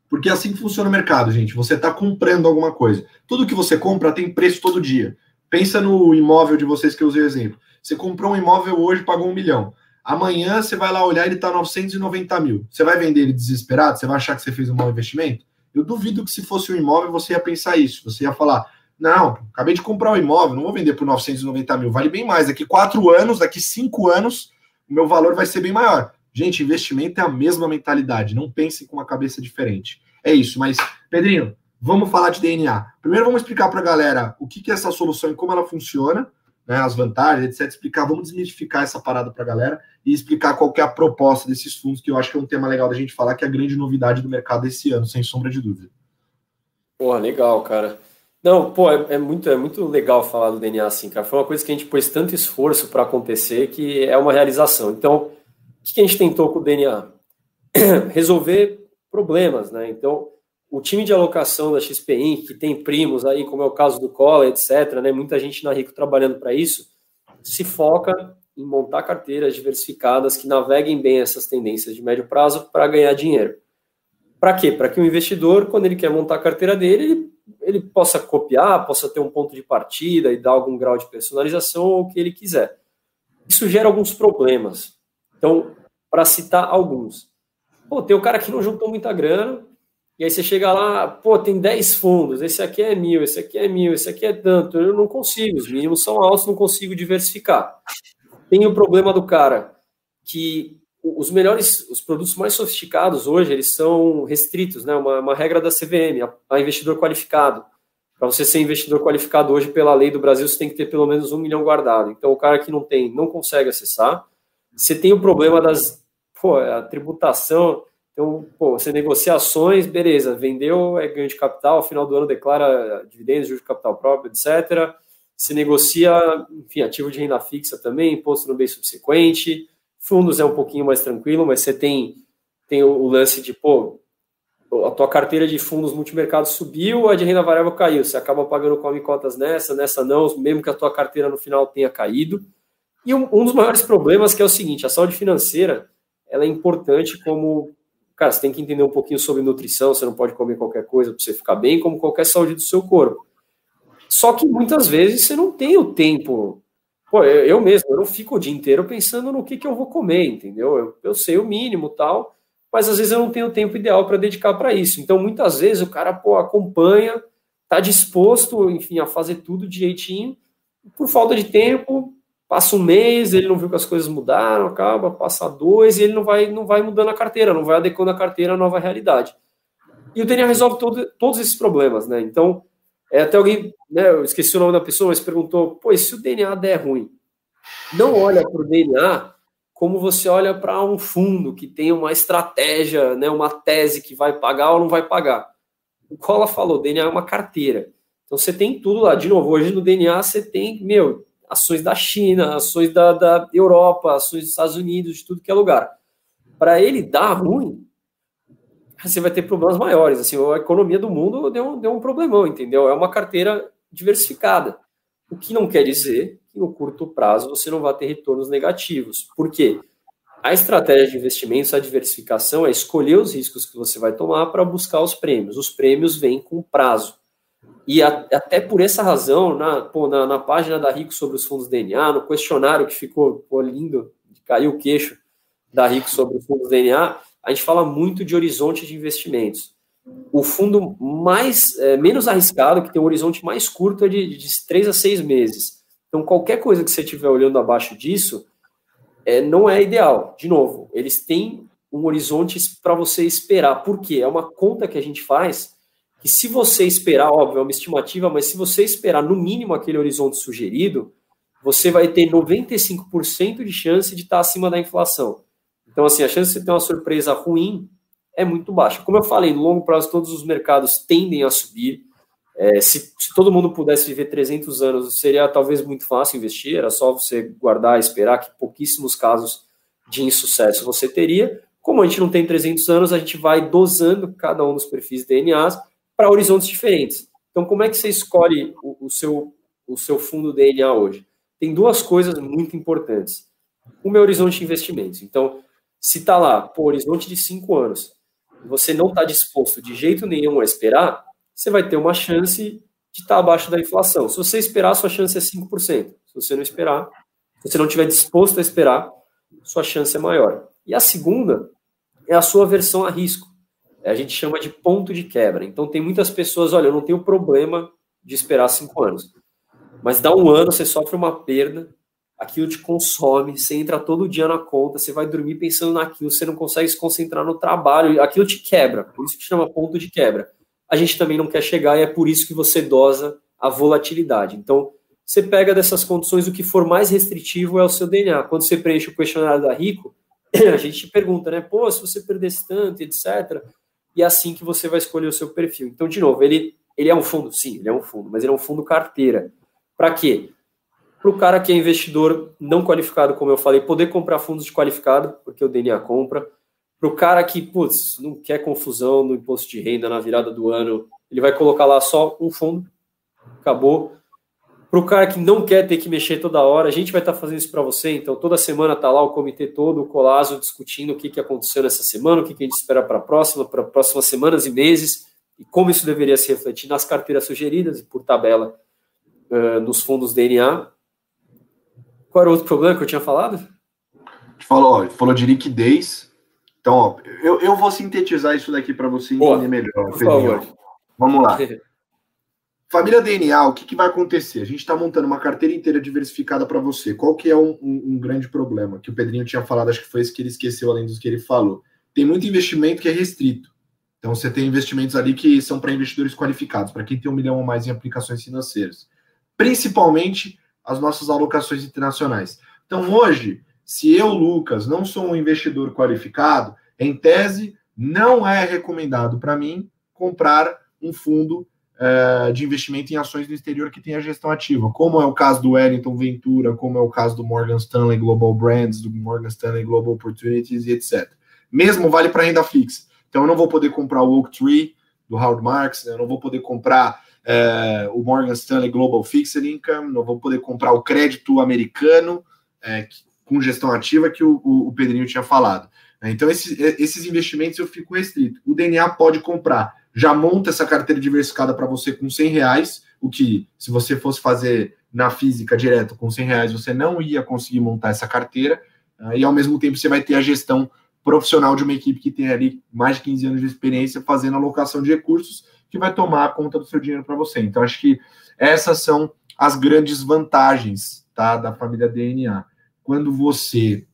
Speaker 1: porque é assim que funciona o mercado, gente. Você está comprando alguma coisa. Tudo que você compra tem preço todo dia. Pensa no imóvel de vocês que eu usei o exemplo. Você comprou um imóvel hoje, pagou um milhão. Amanhã você vai lá olhar ele está 990 mil. Você vai vender ele desesperado? Você vai achar que você fez um mau investimento? Eu duvido que se fosse um imóvel você ia pensar isso. Você ia falar: não, acabei de comprar um imóvel, não vou vender por 990 mil, vale bem mais. Daqui quatro anos, daqui cinco anos, o meu valor vai ser bem maior. Gente, investimento é a mesma mentalidade. Não pensem com uma cabeça diferente. É isso, mas, Pedrinho, vamos falar de DNA. Primeiro vamos explicar para a galera o que, que é essa solução e como ela funciona né, as vantagens, etc. Explicar, vamos desmistificar essa parada para a galera e explicar qual é a proposta desses fundos, que eu acho que é um tema legal da gente falar, que é a grande novidade do mercado esse ano, sem sombra de dúvida.
Speaker 2: Porra, legal, cara. Não, pô, é, é, muito, é muito legal falar do DNA assim, cara. Foi uma coisa que a gente pôs tanto esforço para acontecer que é uma realização. Então, o que a gente tentou com o DNA? (coughs) Resolver problemas, né? Então, o time de alocação da XP Inc., que tem primos aí, como é o caso do Cola, etc., né, muita gente na Rico trabalhando para isso, se foca em montar carteiras diversificadas que naveguem bem essas tendências de médio prazo para ganhar dinheiro. Para quê? Para que o investidor, quando ele quer montar a carteira dele, ele, ele possa copiar, possa ter um ponto de partida e dar algum grau de personalização ou o que ele quiser. Isso gera alguns problemas. Então, para citar alguns. Pô, tem o cara que não juntou muita grana, e aí você chega lá, pô, tem 10 fundos, esse aqui é mil, esse aqui é mil, esse aqui é tanto. Eu não consigo, os mínimos são altos, não consigo diversificar. Tem o problema do cara que os melhores, os produtos mais sofisticados hoje, eles são restritos, né? Uma, uma regra da CVM, a, a investidor qualificado. Para você ser investidor qualificado hoje pela lei do Brasil, você tem que ter pelo menos um milhão guardado. Então, o cara que não tem, não consegue acessar. Você tem o problema das, pô, a tributação então, pô, você negocia ações, beleza, vendeu, é ganho de capital, final do ano declara dividendos, juros de capital próprio, etc. Se negocia, enfim, ativo de renda fixa também, imposto no bem subsequente. Fundos é um pouquinho mais tranquilo, mas você tem, tem o, lance de, pô, a tua carteira de fundos multimercados subiu, a de renda variável caiu. Você acaba pagando come cotas nessa, nessa não, mesmo que a tua carteira no final tenha caído. E um, um dos maiores problemas que é o seguinte, a saúde financeira, ela é importante como, cara, você tem que entender um pouquinho sobre nutrição, você não pode comer qualquer coisa para você ficar bem, como qualquer saúde do seu corpo. Só que muitas vezes você não tem o tempo. Pô, eu, eu mesmo, eu não fico o dia inteiro pensando no que, que eu vou comer, entendeu? Eu, eu sei o mínimo tal, mas às vezes eu não tenho o tempo ideal para dedicar para isso. Então, muitas vezes o cara pô, acompanha, está disposto, enfim, a fazer tudo direitinho, por falta de tempo, passa um mês, ele não viu que as coisas mudaram, acaba, passa dois, e ele não vai, não vai mudando a carteira, não vai adequando a carteira à nova realidade. E o DNA resolve todo, todos esses problemas, né? Então, é, até alguém, né, eu esqueci o nome da pessoa, mas perguntou, e se o DNA der ruim? Não olha para o DNA como você olha para um fundo que tem uma estratégia, né, uma tese que vai pagar ou não vai pagar. O Cola falou, DNA é uma carteira. Então você tem tudo lá. De novo, hoje no DNA você tem, meu, ações da China, ações da, da Europa, ações dos Estados Unidos, de tudo que é lugar. Para ele dar ruim, você vai ter problemas maiores. Assim, a economia do mundo deu, deu um problemão, entendeu? É uma carteira diversificada. O que não quer dizer que no curto prazo você não vai ter retornos negativos. Por quê? A estratégia de investimentos, a diversificação, é escolher os riscos que você vai tomar para buscar os prêmios. Os prêmios vêm com prazo. E a, até por essa razão, na, pô, na, na, página da Rico sobre os fundos DNA, no questionário que ficou pô, lindo, caiu o queixo da Rico sobre os fundos DNA, a gente fala muito de horizonte de investimentos. O fundo mais é, menos arriscado, que tem um horizonte mais curto, é de, de 3 a 6 meses. Então, qualquer coisa que você estiver olhando abaixo disso, é, não é ideal. De novo, eles têm um horizonte para você esperar. Por quê? É uma conta que a gente faz que se você esperar, óbvio, é uma estimativa, mas se você esperar no mínimo aquele horizonte sugerido, você vai ter 95% de chance de estar acima da inflação. Então, assim, a chance de você ter uma surpresa ruim é muito baixa. Como eu falei, no longo prazo todos os mercados tendem a subir. É, se, se, todo mundo pudesse viver 300 anos, seria talvez muito fácil investir, era só você guardar, esperar que pouquíssimos casos de insucesso você teria. Como a gente não tem 300 anos, a gente vai dosando cada um dos perfis DNAs para horizontes diferentes. Então, como é que você escolhe o, o, seu, o seu fundo DNA hoje? Tem duas coisas muito importantes. O meu horizonte de investimentos. Então, se está lá, por horizonte de cinco anos, você não está disposto de jeito nenhum a esperar, você vai ter uma chance de estar tá abaixo da inflação. Se você esperar, sua chance é 5%. Se você não esperar, se você não estiver disposto a esperar, sua chance é maior. E a segunda é a sua versão a risco a gente chama de ponto de quebra. Então, tem muitas pessoas, olha, eu não tenho problema de esperar cinco anos, mas dá um ano, você sofre uma perda, aquilo te consome, você entra todo dia na conta, você vai dormir pensando naquilo, você não consegue se concentrar no trabalho, aquilo te quebra, por isso que chama ponto de quebra. A gente também não quer chegar e é por isso que você dosa a volatilidade. Então, você pega dessas condições o que for mais restritivo é o seu DNA. Quando você preenche o questionário da Rico, (clears throat) a gente te pergunta, né? Pô, se você perdesse tanto, etc e é assim que você vai escolher o seu perfil. Então, de novo, ele, ele é um fundo? Sim, ele é um fundo, mas ele é um fundo carteira. Para quê? Para o cara que é investidor não qualificado, como eu falei, poder comprar fundos de qualificado, porque o DNA compra. Para o cara que, putz, não quer confusão no imposto de renda na virada do ano, ele vai colocar lá só um fundo, acabou. Para o cara que não quer ter que mexer toda hora, a gente vai estar tá fazendo isso para você. Então, toda semana está lá o comitê todo, o Colazo, discutindo o que, que aconteceu nessa semana, o que, que a gente espera para a próxima, para próximas semanas e meses, e como isso deveria se refletir nas carteiras sugeridas e por tabela uh, nos fundos DNA. Qual era o outro problema que eu tinha falado?
Speaker 1: Falou, falou de liquidez. Então, ó, eu, eu vou sintetizar isso daqui para você entender melhor. Por favor. Vamos lá. (laughs) Família DNA, o que, que vai acontecer? A gente está montando uma carteira inteira diversificada para você. Qual que é um, um, um, grande problema? Que o Pedrinho tinha falado, acho que foi esse que ele esqueceu, além dos que ele falou. Tem muito investimento que é restrito. Então você tem investimentos ali que são para investidores qualificados, para quem tem um milhão ou mais em aplicações financeiras. Principalmente as nossas alocações internacionais. Então hoje, se eu, Lucas, não sou um investidor qualificado, em tese, não é recomendado para mim comprar um fundo é, de investimento em ações do exterior que tem a gestão ativa, como é o caso do Wellington Ventura, como é o caso do Morgan Stanley Global Brands, do Morgan Stanley Global Opportunities e etc. Mesmo vale para renda fixa. Então, eu não vou poder comprar o Oak Tree do Howard Marks, né? eu não vou poder comprar é, o Morgan Stanley Global Fixed Income, não vou poder comprar o crédito americano é, com gestão ativa que o, o, o Pedrinho tinha falado. Então, esses, esses investimentos eu fico restrito. O DNA pode comprar, já monta essa carteira diversificada para você com 100 reais, o que, se você fosse fazer na física direto com 100 reais, você não ia conseguir montar essa carteira, né? e ao mesmo tempo você vai ter a gestão profissional de uma equipe que tem ali mais de 15 anos de experiência fazendo alocação de recursos, que vai tomar a conta do seu dinheiro para você. Então, acho que essas são as grandes vantagens tá, da família DNA. Quando você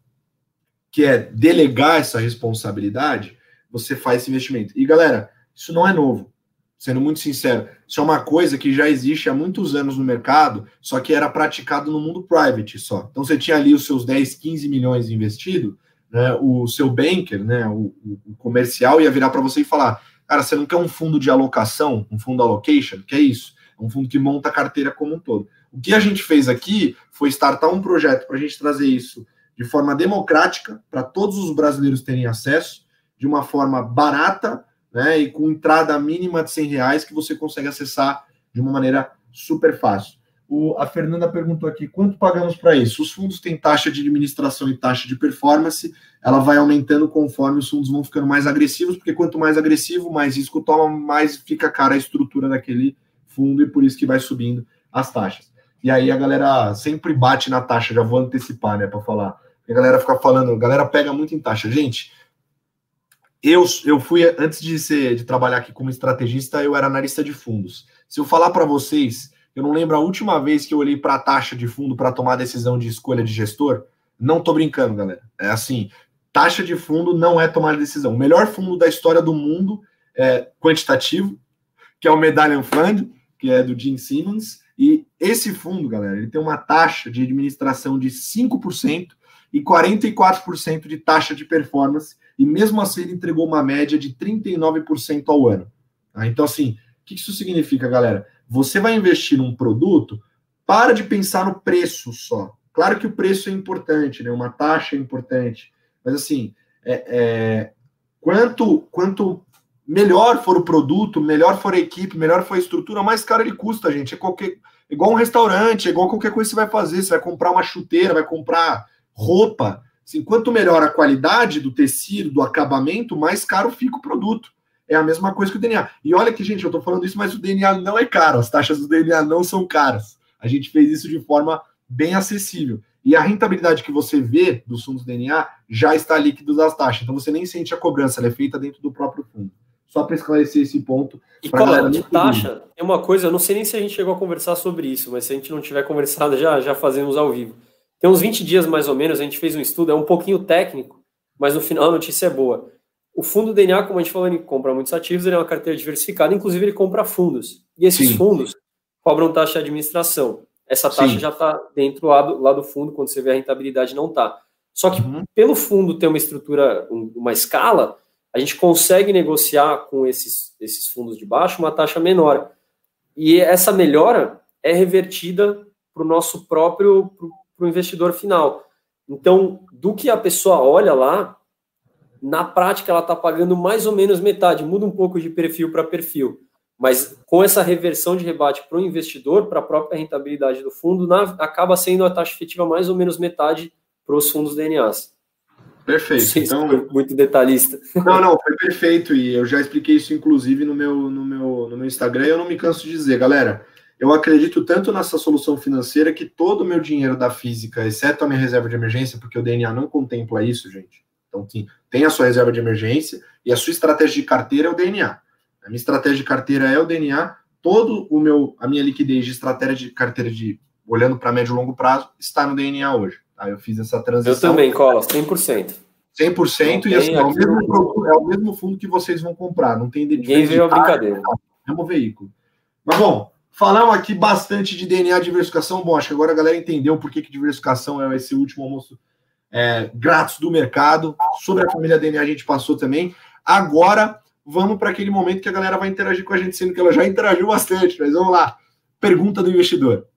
Speaker 1: quer delegar essa responsabilidade, você faz esse investimento. E galera, isso não é novo. Sendo muito sincero, isso é uma coisa que já existe há muitos anos no mercado, só que era praticado no mundo private só. Então você tinha ali os seus 10, 15 milhões investido, né, o seu banker, né, o, o comercial ia virar para você e falar: "Cara, você não quer um fundo de alocação, um fundo allocation? Que é isso? É um fundo que monta a carteira como um todo. O que a gente fez aqui foi startar um projeto para a gente trazer isso de forma democrática, para todos os brasileiros terem acesso, de uma forma barata, né, e com entrada mínima de 100 reais, que você consegue acessar de uma maneira super fácil. O, a Fernanda perguntou aqui, quanto pagamos para isso? Os fundos têm taxa de administração e taxa de performance, ela vai aumentando conforme os fundos vão ficando mais agressivos, porque quanto mais agressivo, mais risco toma, mais fica cara a estrutura daquele fundo, e por isso que vai subindo as taxas. E aí a galera sempre bate na taxa, já vou antecipar, né, para falar. A galera fica falando, a galera pega muito em taxa. Gente, eu, eu fui, antes de ser de trabalhar aqui como estrategista, eu era analista de fundos. Se eu falar para vocês, eu não lembro a última vez que eu olhei para a taxa de fundo para tomar decisão de escolha de gestor. Não tô brincando, galera. É assim, taxa de fundo não é tomar decisão. O melhor fundo da história do mundo é quantitativo, que é o Medallion Fund, que é do Gene Simmons. E esse fundo, galera, ele tem uma taxa de administração de 5% e 44% de taxa de performance, e mesmo assim ele entregou uma média de 39% ao ano. Tá? Então, assim, o que isso significa, galera? Você vai investir num produto, para de pensar no preço só. Claro que o preço é importante, né? Uma taxa é importante, mas assim, é, é, quanto, quanto melhor for o produto, melhor for a equipe, melhor for a estrutura, mais caro ele custa, gente. É qualquer, igual um restaurante, é igual qualquer coisa que você vai fazer. Você vai comprar uma chuteira, vai comprar roupa, assim, quanto melhor a qualidade do tecido, do acabamento, mais caro fica o produto. É a mesma coisa que o DNA. E olha que, gente, eu estou falando isso, mas o DNA não é caro, as taxas do DNA não são caras. A gente fez isso de forma bem acessível. E a rentabilidade que você vê dos fundos DNA já está líquido das taxas. Então você nem sente a cobrança, ela é feita dentro do próprio fundo. Só para esclarecer esse ponto.
Speaker 2: E qual é de taxa? É uma coisa, eu não sei nem se a gente chegou a conversar sobre isso, mas se a gente não tiver conversado, já, já fazemos ao vivo. Tem uns 20 dias mais ou menos, a gente fez um estudo, é um pouquinho técnico, mas no final a notícia é boa. O fundo DNA, como a gente falou, ele compra muitos ativos, ele é uma carteira diversificada, inclusive ele compra fundos. E esses Sim. fundos cobram taxa de administração. Essa taxa Sim. já está dentro lá do, lá do fundo, quando você vê a rentabilidade não está. Só que uhum. pelo fundo ter uma estrutura, uma escala, a gente consegue negociar com esses, esses fundos de baixo uma taxa menor. E essa melhora é revertida para o nosso próprio, para o investidor final. Então, do que a pessoa olha lá, na prática ela está pagando mais ou menos metade, muda um pouco de perfil para perfil. Mas com essa reversão de rebate para o investidor, para a própria rentabilidade do fundo, na, acaba sendo a taxa efetiva mais ou menos metade para os fundos DNAs.
Speaker 1: Perfeito.
Speaker 2: então, muito detalhista.
Speaker 1: Não, não, foi perfeito. E eu já expliquei isso, inclusive, no meu, no meu, no meu Instagram. E eu não me canso de dizer, galera eu acredito tanto nessa solução financeira que todo o meu dinheiro da física, exceto a minha reserva de emergência, porque o DNA não contempla isso, gente. Então, tem, tem a sua reserva de emergência e a sua estratégia de carteira é o DNA. A minha estratégia de carteira é o DNA. Todo o meu, a minha liquidez de estratégia de carteira de olhando para médio e longo prazo está no DNA hoje. Tá? Eu fiz essa transição.
Speaker 2: Eu também, Cola, 100%.
Speaker 1: 100% e assim, é o, mesmo, é o mesmo fundo que vocês vão comprar. Não tem
Speaker 2: Ninguém veio a brincadeira. É
Speaker 1: o mesmo veículo. Mas bom, Falamos aqui bastante de DNA diversificação. Bom, acho que agora a galera entendeu por que, que diversificação é esse último almoço é, grátis do mercado. Sobre a família DNA a gente passou também. Agora vamos para aquele momento que a galera vai interagir com a gente, sendo que ela já interagiu bastante. Mas vamos lá. Pergunta do investidor.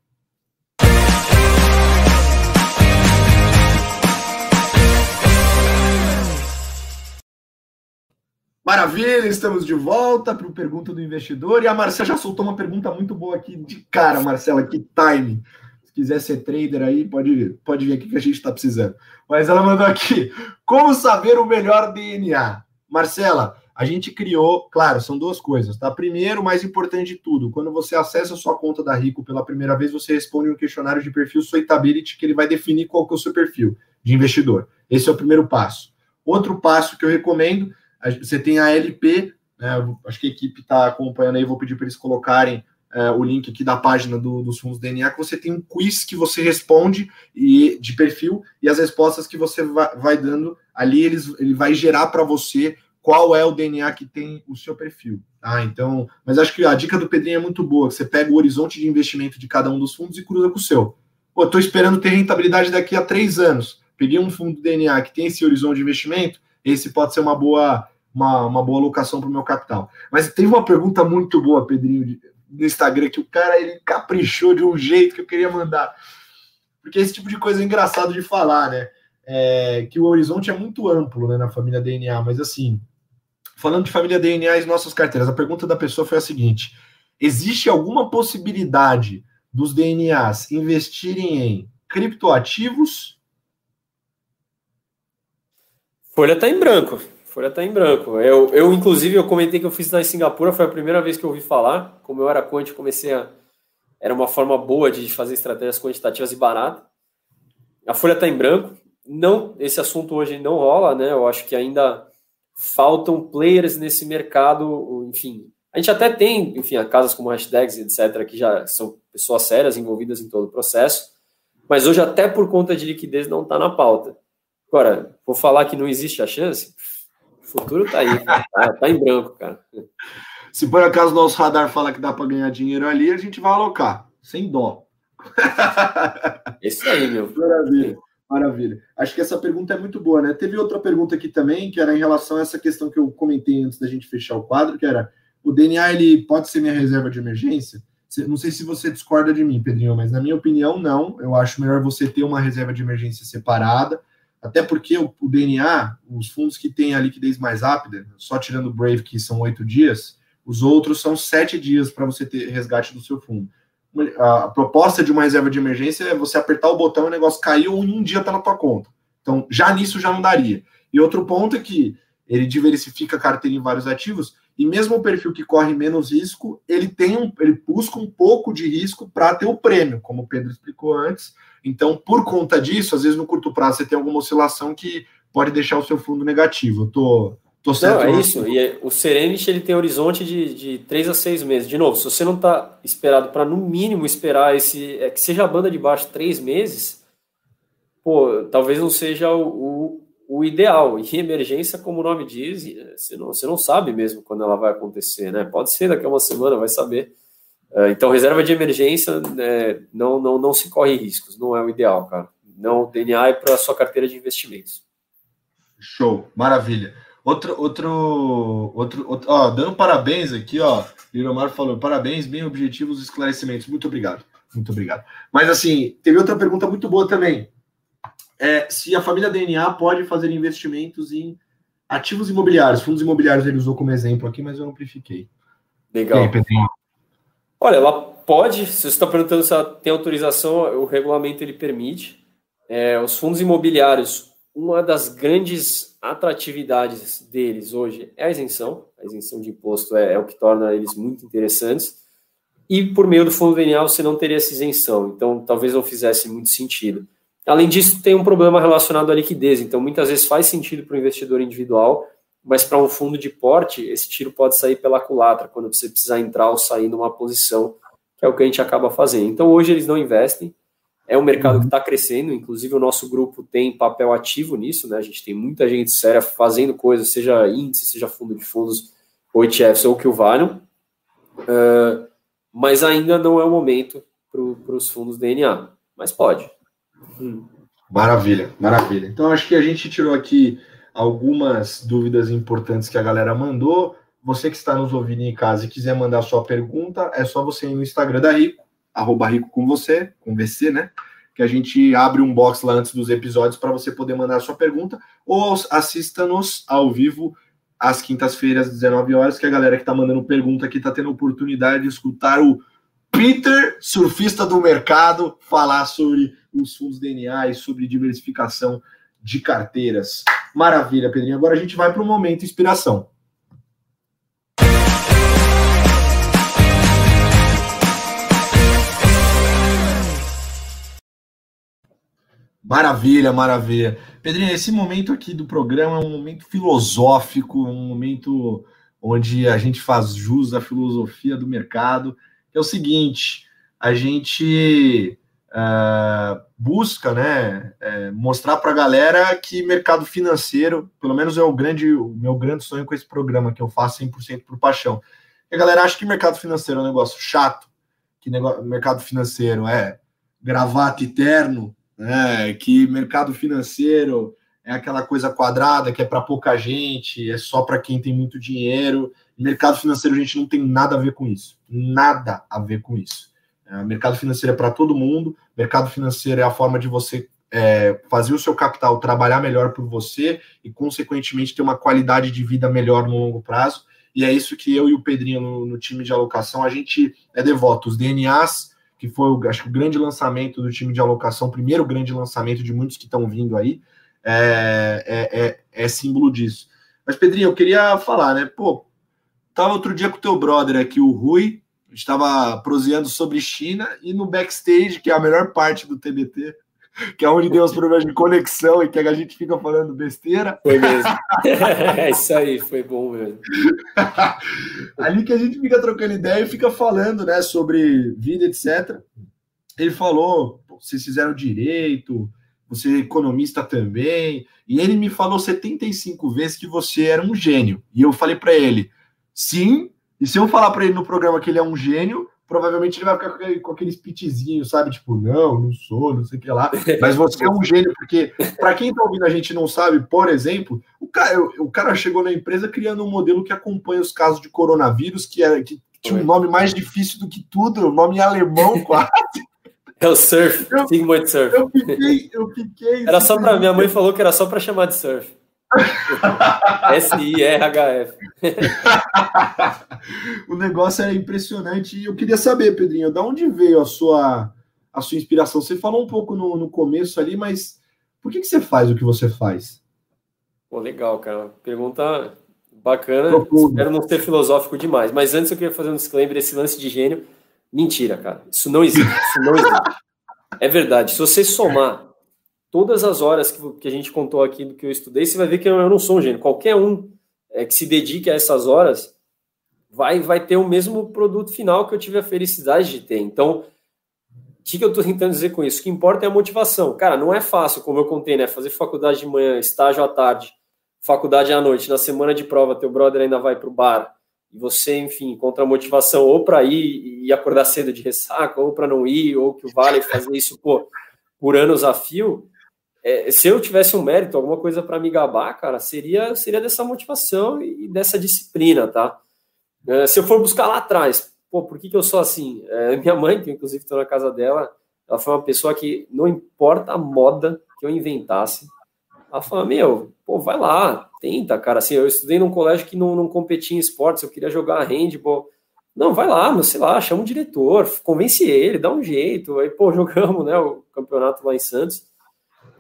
Speaker 1: Maravilha, estamos de volta para o Pergunta do Investidor. E a Marcela já soltou uma pergunta muito boa aqui de cara, Marcela, que time. Se quiser ser trader aí, pode, pode vir aqui que a gente está precisando. Mas ela mandou aqui: como saber o melhor DNA? Marcela, a gente criou, claro, são duas coisas, tá? Primeiro, mais importante de tudo, quando você acessa a sua conta da Rico pela primeira vez, você responde um questionário de perfil Suitability, que ele vai definir qual que é o seu perfil de investidor. Esse é o primeiro passo. Outro passo que eu recomendo você tem a LP, né, acho que a equipe está acompanhando aí, vou pedir para eles colocarem é, o link aqui da página do, dos fundos DNA, que você tem um quiz que você responde e de perfil e as respostas que você vai, vai dando ali, eles, ele vai gerar para você qual é o DNA que tem o seu perfil. Tá? Então, mas acho que a dica do Pedrinho é muito boa. Você pega o horizonte de investimento de cada um dos fundos e cruza com o seu. Pô, estou esperando ter rentabilidade daqui a três anos. Peguei um fundo DNA que tem esse horizonte de investimento, esse pode ser uma boa, uma, uma boa alocação para o meu capital. Mas teve uma pergunta muito boa, Pedrinho, no Instagram, que o cara ele caprichou de um jeito que eu queria mandar. Porque esse tipo de coisa é engraçado de falar, né? É, que o horizonte é muito amplo né, na família DNA, mas assim, falando de família DNA e nossas carteiras, a pergunta da pessoa foi a seguinte: existe alguma possibilidade dos DNAs investirem em criptoativos
Speaker 2: Folha está em branco. Folha está em branco. Eu, eu, inclusive, eu comentei que eu fiz na Singapura, foi a primeira vez que eu ouvi falar. Como eu era quant, comecei a. Era uma forma boa de fazer estratégias quantitativas e barata. A folha está em branco. Não, esse assunto hoje não rola, né? Eu acho que ainda faltam players nesse mercado. Enfim, a gente até tem, enfim, casas como hashtags, etc., que já são pessoas sérias envolvidas em todo o processo. Mas hoje, até por conta de liquidez, não está na pauta. Agora, vou falar que não existe a chance? O futuro tá aí, tá, tá em branco, cara.
Speaker 1: Se por acaso o nosso radar fala que dá para ganhar dinheiro ali, a gente vai alocar, sem dó.
Speaker 2: Isso aí, meu.
Speaker 1: Maravilha. Maravilha. Acho que essa pergunta é muito boa, né? Teve outra pergunta aqui também, que era em relação a essa questão que eu comentei antes da gente fechar o quadro, que era o DNA ele pode ser minha reserva de emergência? Não sei se você discorda de mim, Pedrinho, mas na minha opinião, não. Eu acho melhor você ter uma reserva de emergência separada, até porque o, o, DNA, os fundos que têm a liquidez mais rápida, só tirando o Brave, que são oito dias, os outros são sete dias para você ter resgate do seu fundo. A proposta de uma reserva de emergência é você apertar o botão e o negócio caiu e em um dia está na tua conta. Então, já nisso já não daria. E outro ponto é que ele diversifica a carteira em vários ativos, e mesmo o perfil que corre menos risco, ele tem um, ele busca um pouco de risco para ter o prêmio, como o Pedro explicou antes, então, por conta disso, às vezes no curto prazo você tem alguma oscilação que pode deixar o seu fundo negativo. Eu tô, tô certo.
Speaker 2: Não, é isso. E é, o Serenity ele tem horizonte de, de 3 a 6 meses. De novo, se você não está esperado para no mínimo esperar esse. É, que seja a banda de baixo 3 meses, pô, talvez não seja o, o, o, ideal. E emergência, como o nome diz, você não, você não sabe mesmo quando ela vai acontecer, né? Pode ser daqui a uma semana, vai saber. É, então, reserva de emergência é, não, não, não se corre riscos, não é o ideal, cara. Não, o DNA é para a sua carteira de investimentos.
Speaker 1: Show, maravilha. Outro, outro, outro, outro ó, dando parabéns aqui, ó. Liromar falou: parabéns, bem objetivos esclarecimentos. Muito obrigado, muito obrigado. Mas assim, teve outra pergunta muito boa também. É, se a família DNA pode fazer investimentos em ativos imobiliários, fundos imobiliários ele usou como exemplo aqui, mas eu amplifiquei.
Speaker 2: Legal. Aí, Olha, ela pode, se você está perguntando se ela tem autorização, o regulamento ele permite. É, os fundos imobiliários, uma das grandes atratividades deles hoje é a isenção. A isenção de imposto é, é o que torna eles muito interessantes. E por meio do fundo DNA você não teria essa isenção, então talvez não fizesse muito sentido. Além disso, tem um problema relacionado à liquidez, então muitas vezes faz sentido para o investidor individual mas para um fundo de porte, esse tiro pode sair pela culatra, quando você precisar entrar ou sair numa posição, que é o que a gente acaba fazendo. Então, hoje eles não investem, é um mercado que está crescendo, inclusive o nosso grupo tem papel ativo nisso, né? A gente tem muita gente séria fazendo coisas, seja índice, seja fundo de fundos, ou ETFs, ou que o valham, uh, mas ainda não é o momento para os fundos DNA, mas pode.
Speaker 1: Hum. Maravilha, maravilha. Então, acho que a gente tirou aqui algumas dúvidas importantes que a galera mandou. Você que está nos ouvindo em casa e quiser mandar sua pergunta, é só você ir no Instagram da Rico, arroba Rico com você, com VC, né? Que a gente abre um box lá antes dos episódios para você poder mandar a sua pergunta, ou assista-nos ao vivo às quintas-feiras, às 19 horas, que a galera que está mandando pergunta aqui está tendo oportunidade de escutar o Peter, surfista do mercado, falar sobre os fundos DNA e sobre diversificação de carteiras. Maravilha, Pedrinho. Agora a gente vai para o momento inspiração. Maravilha, maravilha. Pedrinho, esse momento aqui do programa é um momento filosófico, um momento onde a gente faz jus à filosofia do mercado. é o seguinte: a gente uh, busca né, é, mostrar para a galera que mercado financeiro, pelo menos é o, grande, o meu grande sonho com esse programa, que eu faço 100% por paixão. E a galera acha que mercado financeiro é um negócio chato, que negócio, mercado financeiro é gravata e terno, né, que mercado financeiro é aquela coisa quadrada que é para pouca gente, é só para quem tem muito dinheiro. mercado financeiro a gente não tem nada a ver com isso, nada a ver com isso. É, mercado financeiro é para todo mundo. Mercado financeiro é a forma de você é, fazer o seu capital trabalhar melhor por você e, consequentemente, ter uma qualidade de vida melhor no longo prazo. E é isso que eu e o Pedrinho no, no time de alocação a gente é devoto. Os DNAs que foi, acho que, o grande lançamento do time de alocação, primeiro grande lançamento de muitos que estão vindo aí, é, é, é, é, símbolo disso. Mas, Pedrinho, eu queria falar, né? Pô, tava outro dia com o teu brother aqui, o Rui, estava proseando sobre China, e no backstage, que é a melhor parte do TBT, que é onde deu os problemas de conexão e que a gente fica falando besteira.
Speaker 2: Foi mesmo. (laughs) é isso aí, foi bom mesmo. (laughs)
Speaker 1: Ali que a gente fica trocando ideia e fica falando, né, sobre vida, etc. Ele falou, vocês fizeram direito, você é economista também, e ele me falou 75 vezes que você era um gênio. E eu falei para ele, sim, e se eu falar para ele no programa que ele é um gênio, provavelmente ele vai ficar com, aquele, com aqueles pitzinhos, sabe? Tipo, não, não sou, não sei o que lá. Mas você é um gênio, porque, para quem tá ouvindo a gente não sabe, por exemplo, o cara, o cara chegou na empresa criando um modelo que acompanha os casos de coronavírus, que, era, que tinha um nome mais difícil do que tudo, o nome em alemão (laughs) quase.
Speaker 2: É o surf, eu, Sigmund Surf.
Speaker 1: Eu fiquei, eu fiquei.
Speaker 2: Era só para minha mãe falou que era só para chamar de surf. S-I-R-H-F. (laughs)
Speaker 1: o negócio é impressionante. E eu queria saber, Pedrinho, de onde veio a sua, a sua inspiração? Você falou um pouco no, no começo ali, mas por que, que você faz o que você faz?
Speaker 2: Pô, legal, cara. Pergunta bacana. Profundo. Espero não ser filosófico demais. Mas antes eu queria fazer um disclaimer: esse lance de gênio. Mentira, cara. Isso não existe. Isso não existe. É verdade. Se você somar todas as horas que, que, a gente contou aqui do que eu estudei, você vai ver que eu, eu não sou um gênio. Qualquer um é, que se dedique a essas horas vai, vai ter o mesmo produto final que eu tive a felicidade de ter. Então, o que, que eu estou tentando dizer com isso? O que importa é a motivação. Cara, não é fácil, como eu contei, né? Fazer faculdade de manhã, estágio à tarde, faculdade à noite, na semana de prova, teu brother ainda vai para o bar, e você, enfim, encontra motivação ou para ir e acordar cedo de ressaca, ou para não ir, ou que o vale fazer isso pô, por anos a fio, é, se eu tivesse um mérito, alguma coisa para me gabar, cara, seria, seria dessa motivação e dessa disciplina, tá? É, se eu for buscar lá atrás, pô, por que, que eu sou assim? É, minha mãe, que eu, inclusive estou na casa dela, ela foi uma pessoa que não importa a moda que eu inventasse, ela falou, meu, pô, vai lá, tenta, cara. Assim, eu estudei num colégio que não, não competia em esportes, eu queria jogar handball. Não, vai lá, não sei lá, chama um diretor, convence ele, dá um jeito. Aí, pô, (laughs) jogamos, né, o campeonato lá em Santos.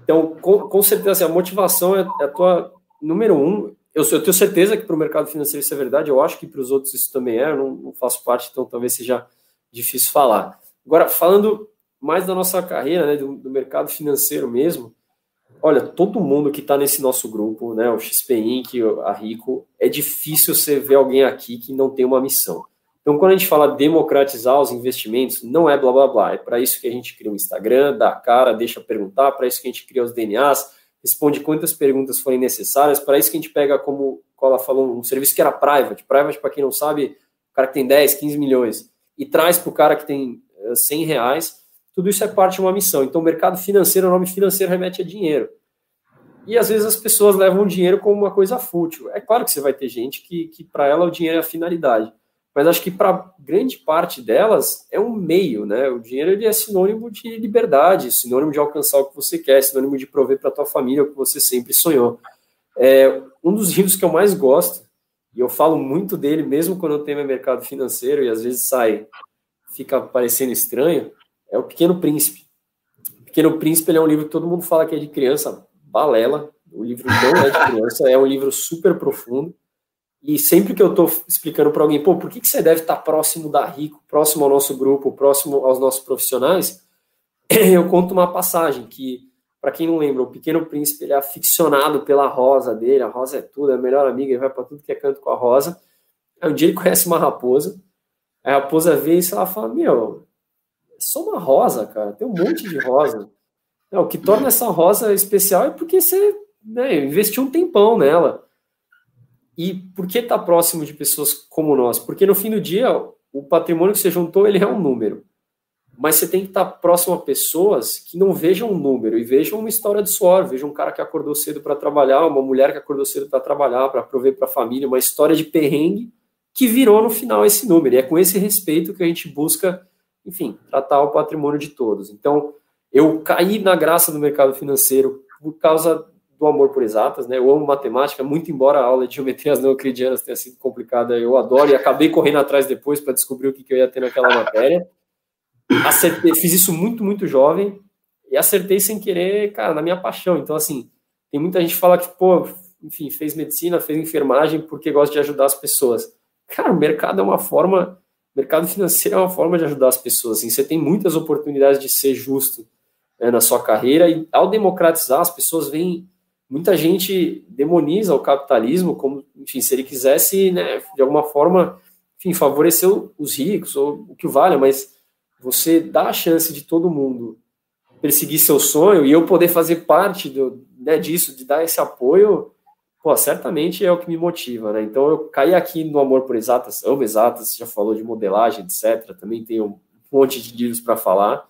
Speaker 2: Então, com, com certeza, assim, a motivação é, é, a tua número um. Eu, eu tenho certeza que para o mercado financeiro isso é verdade, eu acho que para os outros isso também é, eu não, não faço parte, então talvez seja difícil falar. Agora, falando mais da nossa carreira, né, do, do mercado financeiro mesmo, olha, todo mundo que está nesse nosso grupo, né, o XP Inc., a Rico, é difícil você ver alguém aqui que não tem uma missão. Então, quando a gente fala democratizar os investimentos, não é blá blá blá. É para isso que a gente cria um Instagram, dá a cara, deixa perguntar, para isso que a gente cria os DNAs, responde quantas perguntas forem necessárias, para isso que a gente pega, como o Cola falou, um serviço que era private. Private, para quem não sabe, o cara que tem 10, 15 milhões, e traz para o cara que tem 100 eh, reais, tudo isso é parte de uma missão. Então, o mercado financeiro, o nome financeiro remete a dinheiro. E às vezes as pessoas levam o dinheiro como uma coisa fútil. É claro que você vai ter gente que, que para ela o dinheiro é a finalidade mas acho que para grande parte delas é um meio, né? O dinheiro ele é sinônimo de liberdade, sinônimo de alcançar o que você quer, sinônimo de prover para tua família o que você sempre sonhou. É, um dos livros que eu mais gosto e eu falo muito dele, mesmo quando o tema é mercado financeiro, e às vezes sai, fica parecendo estranho, é o Pequeno Príncipe. O Pequeno Príncipe é um livro que todo mundo fala que é de criança, balela. O livro não é de criança, é um livro super profundo. E sempre que eu estou explicando para alguém, pô, por que, que você deve estar próximo da Rico, próximo ao nosso grupo, próximo aos nossos profissionais, (laughs) eu conto uma passagem que, para quem não lembra, o Pequeno Príncipe ele é aficionado pela Rosa dele, a Rosa é tudo, é a melhor amiga, ele vai para tudo que é canto com a Rosa. Aí um dia ele (laughs) conhece uma raposa, a raposa vê isso e ela fala, meu, é só uma rosa, cara, tem um monte de rosa. Não, o que torna essa rosa especial é porque você né, investiu um tempão nela. E por que estar tá próximo de pessoas como nós? Porque no fim do dia, o patrimônio que você juntou, ele é um número. Mas você tem que estar tá próximo a pessoas que não vejam um número e vejam uma história de suor, vejam um cara que acordou cedo para trabalhar, uma mulher que acordou cedo para trabalhar, para prover para a família, uma história de perrengue que virou no final esse número. E é com esse respeito que a gente busca, enfim, tratar o patrimônio de todos. Então, eu caí na graça do mercado financeiro por causa do amor por exatas, né? Eu amo matemática, muito embora a aula de geometrias não euclidianas tenha sido complicada, eu adoro e acabei correndo atrás depois para descobrir o que, que eu ia ter naquela matéria. Acertei, fiz isso muito, muito jovem e acertei sem querer, cara, na minha paixão. Então, assim, tem muita gente que fala que, pô, enfim, fez medicina, fez enfermagem porque gosta de ajudar as pessoas. Cara, o mercado é uma forma, mercado financeiro é uma forma de ajudar as pessoas. Assim, você tem muitas oportunidades de ser justo né, na sua carreira e ao democratizar, as pessoas veem muita gente demoniza o capitalismo como, enfim, se ele quisesse, né, de alguma forma, enfim, favorecer os ricos ou o que vale, mas você dá a chance de todo mundo perseguir seu sonho e eu poder fazer parte do, né, disso, de dar esse apoio, pô, certamente é o que me motiva, né? Então eu caí aqui no amor por exatas, amo exatas, já falou de modelagem, etc. Também tenho um monte de livros para falar,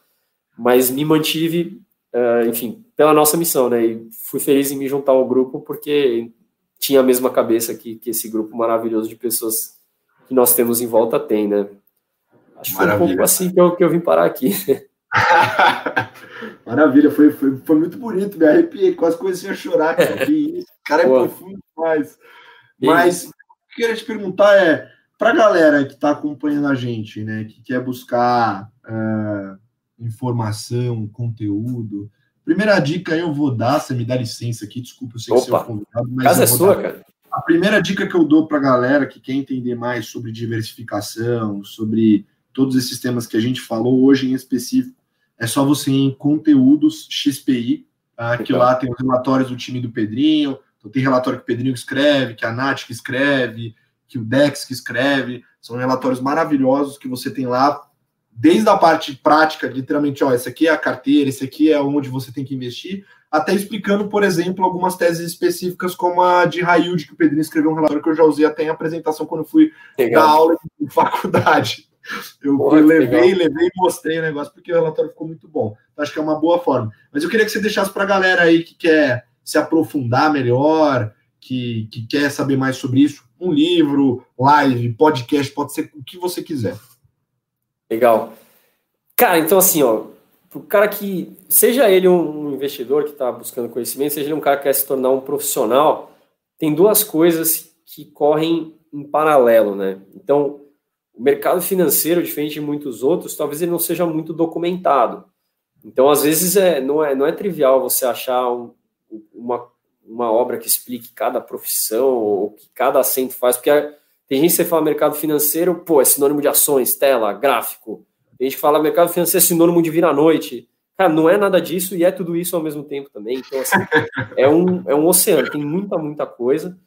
Speaker 2: mas me mantive uh, enfim, pela nossa missão, né? E fui feliz em me juntar ao grupo porque tinha a mesma cabeça que, que esse grupo maravilhoso de pessoas que nós temos em volta tem, né? Acho que foi um pouco assim que eu, que eu vim parar aqui. (laughs)
Speaker 1: Maravilha, foi, foi, foi muito bonito, me arrepiei, quase comecei a chorar, cara. Que isso, cara é (laughs) Boa. profundo demais. Mas o que eu queria te perguntar é, para a galera que está acompanhando a gente, né, que quer buscar uh, informação, conteúdo. Primeira dica eu vou dar, você me dá licença aqui, desculpa, eu sei Opa, que você é convidado,
Speaker 2: mas. Casa é sua, dar. cara.
Speaker 1: A primeira dica que eu dou para a galera que quer entender mais sobre diversificação, sobre todos esses temas que a gente falou hoje em específico, é só você ir em conteúdos XPI, tá? que lá tem os relatórios do time do Pedrinho, então tem relatório que o Pedrinho escreve, que a Nath que escreve, que o Dex que escreve, são relatórios maravilhosos que você tem lá desde a parte prática, literalmente, ó, esse aqui é a carteira, esse aqui é onde você tem que investir, até explicando, por exemplo, algumas teses específicas, como a de Railde, que o Pedrinho escreveu um relatório que eu já usei até em apresentação quando fui legal. dar aula em (laughs) faculdade. Eu Porra, levei, legal. levei e mostrei o negócio, porque o relatório ficou muito bom. Então, acho que é uma boa forma. Mas eu queria que você deixasse para a galera aí que quer se aprofundar melhor, que, que quer saber mais sobre isso, um livro, live, podcast, pode ser o que você quiser.
Speaker 2: Legal. Cara, então assim, ó, o cara que, seja ele um investidor que está buscando conhecimento, seja ele um cara que quer se tornar um profissional, tem duas coisas que correm em paralelo, né? Então, o mercado financeiro, diferente de muitos outros, talvez ele não seja muito documentado. Então, às vezes, é, não, é, não é trivial você achar um, uma, uma obra que explique cada profissão ou que cada assento faz, porque tem gente que você fala mercado financeiro, pô, é sinônimo de ações, tela, gráfico. Tem gente que fala mercado financeiro é sinônimo de vir à noite. Cara, não é nada disso e é tudo isso ao mesmo tempo também. Então, assim, (laughs) é um, é um oceano, tem muita, muita coisa.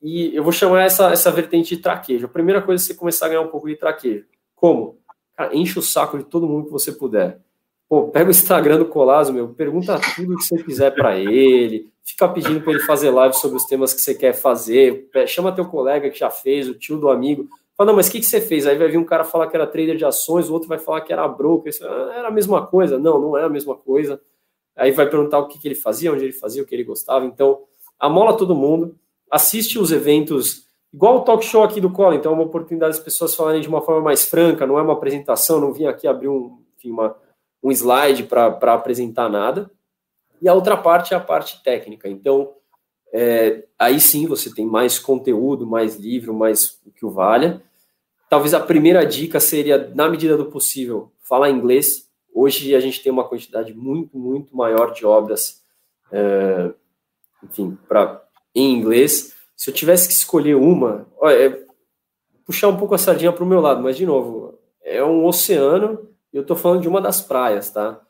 Speaker 2: E eu vou chamar essa, essa vertente de traquejo. A primeira coisa é você começar a ganhar um pouco de traquejo. Como? Cara, enche o saco de todo mundo que você puder. Pô, pega o Instagram do Colasso, meu, pergunta tudo que você quiser para ele, fica pedindo para ele fazer live sobre os temas que você quer fazer, chama teu colega que já fez, o tio do amigo, fala, não, mas o que, que você fez? Aí vai vir um cara falar que era trader de ações, o outro vai falar que era broker, ah, era a mesma coisa. Não, não é a mesma coisa. Aí vai perguntar o que, que ele fazia, onde ele fazia, o que ele gostava. Então, amola todo mundo, assiste os eventos, igual o talk show aqui do Cola, então é uma oportunidade das pessoas falarem de uma forma mais franca, não é uma apresentação, não vim aqui abrir um, enfim, uma um slide para apresentar nada. E a outra parte é a parte técnica. Então, é, aí sim você tem mais conteúdo, mais livro, mais o que o valha. Talvez a primeira dica seria, na medida do possível, falar inglês. Hoje a gente tem uma quantidade muito, muito maior de obras, é, enfim, para em inglês. Se eu tivesse que escolher uma, olha, é, puxar um pouco a sardinha para o meu lado, mas de novo, é um oceano eu estou falando de uma das praias, tá?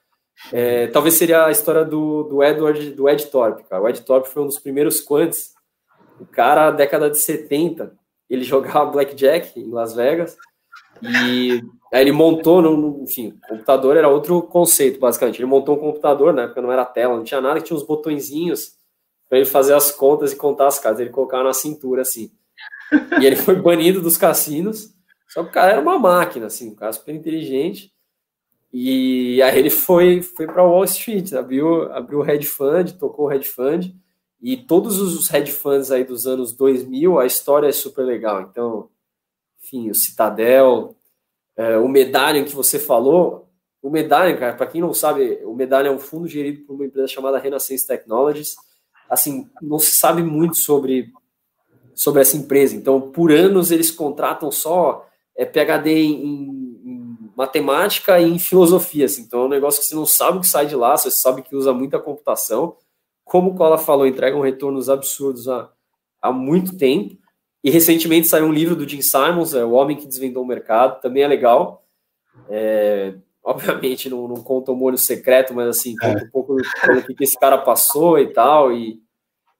Speaker 2: É, talvez seria a história do, do Edward, do Ed Thorpe, cara. O Ed Thorpe foi um dos primeiros quants. O cara, década de 70, ele (laughs) jogava blackjack em Las Vegas e aí ele montou, no, enfim, computador era outro conceito, basicamente. Ele montou um computador, na né, época não era tela, não tinha nada, tinha uns botõezinhos para ele fazer as contas e contar as casas. Ele colocava na cintura, assim. E ele foi banido dos cassinos, só que o cara era uma máquina, assim, um cara super inteligente. E aí ele foi, foi para Wall Street, abriu, abriu o hedge fund, tocou o hedge fund, e todos os hedge funds aí dos anos 2000, a história é super legal. Então, enfim, o Citadel, é, o Medallion que você falou, o Medallion, cara, para quem não sabe, o Medallion é um fundo gerido por uma empresa chamada Renaissance Technologies. Assim, não se sabe muito sobre, sobre essa empresa. Então, por anos eles contratam só é, PhD em matemática e em filosofia, assim. Então é um negócio que você não sabe o que sai de lá, você sabe que usa muita computação. Como o Cola falou, entregam retornos absurdos há, há muito tempo. E recentemente saiu um livro do Jim Simons, é O Homem que Desvendou o Mercado, também é legal. É, obviamente não, não, conta o molho secreto, mas assim, é. conta um pouco do que esse cara passou e tal, e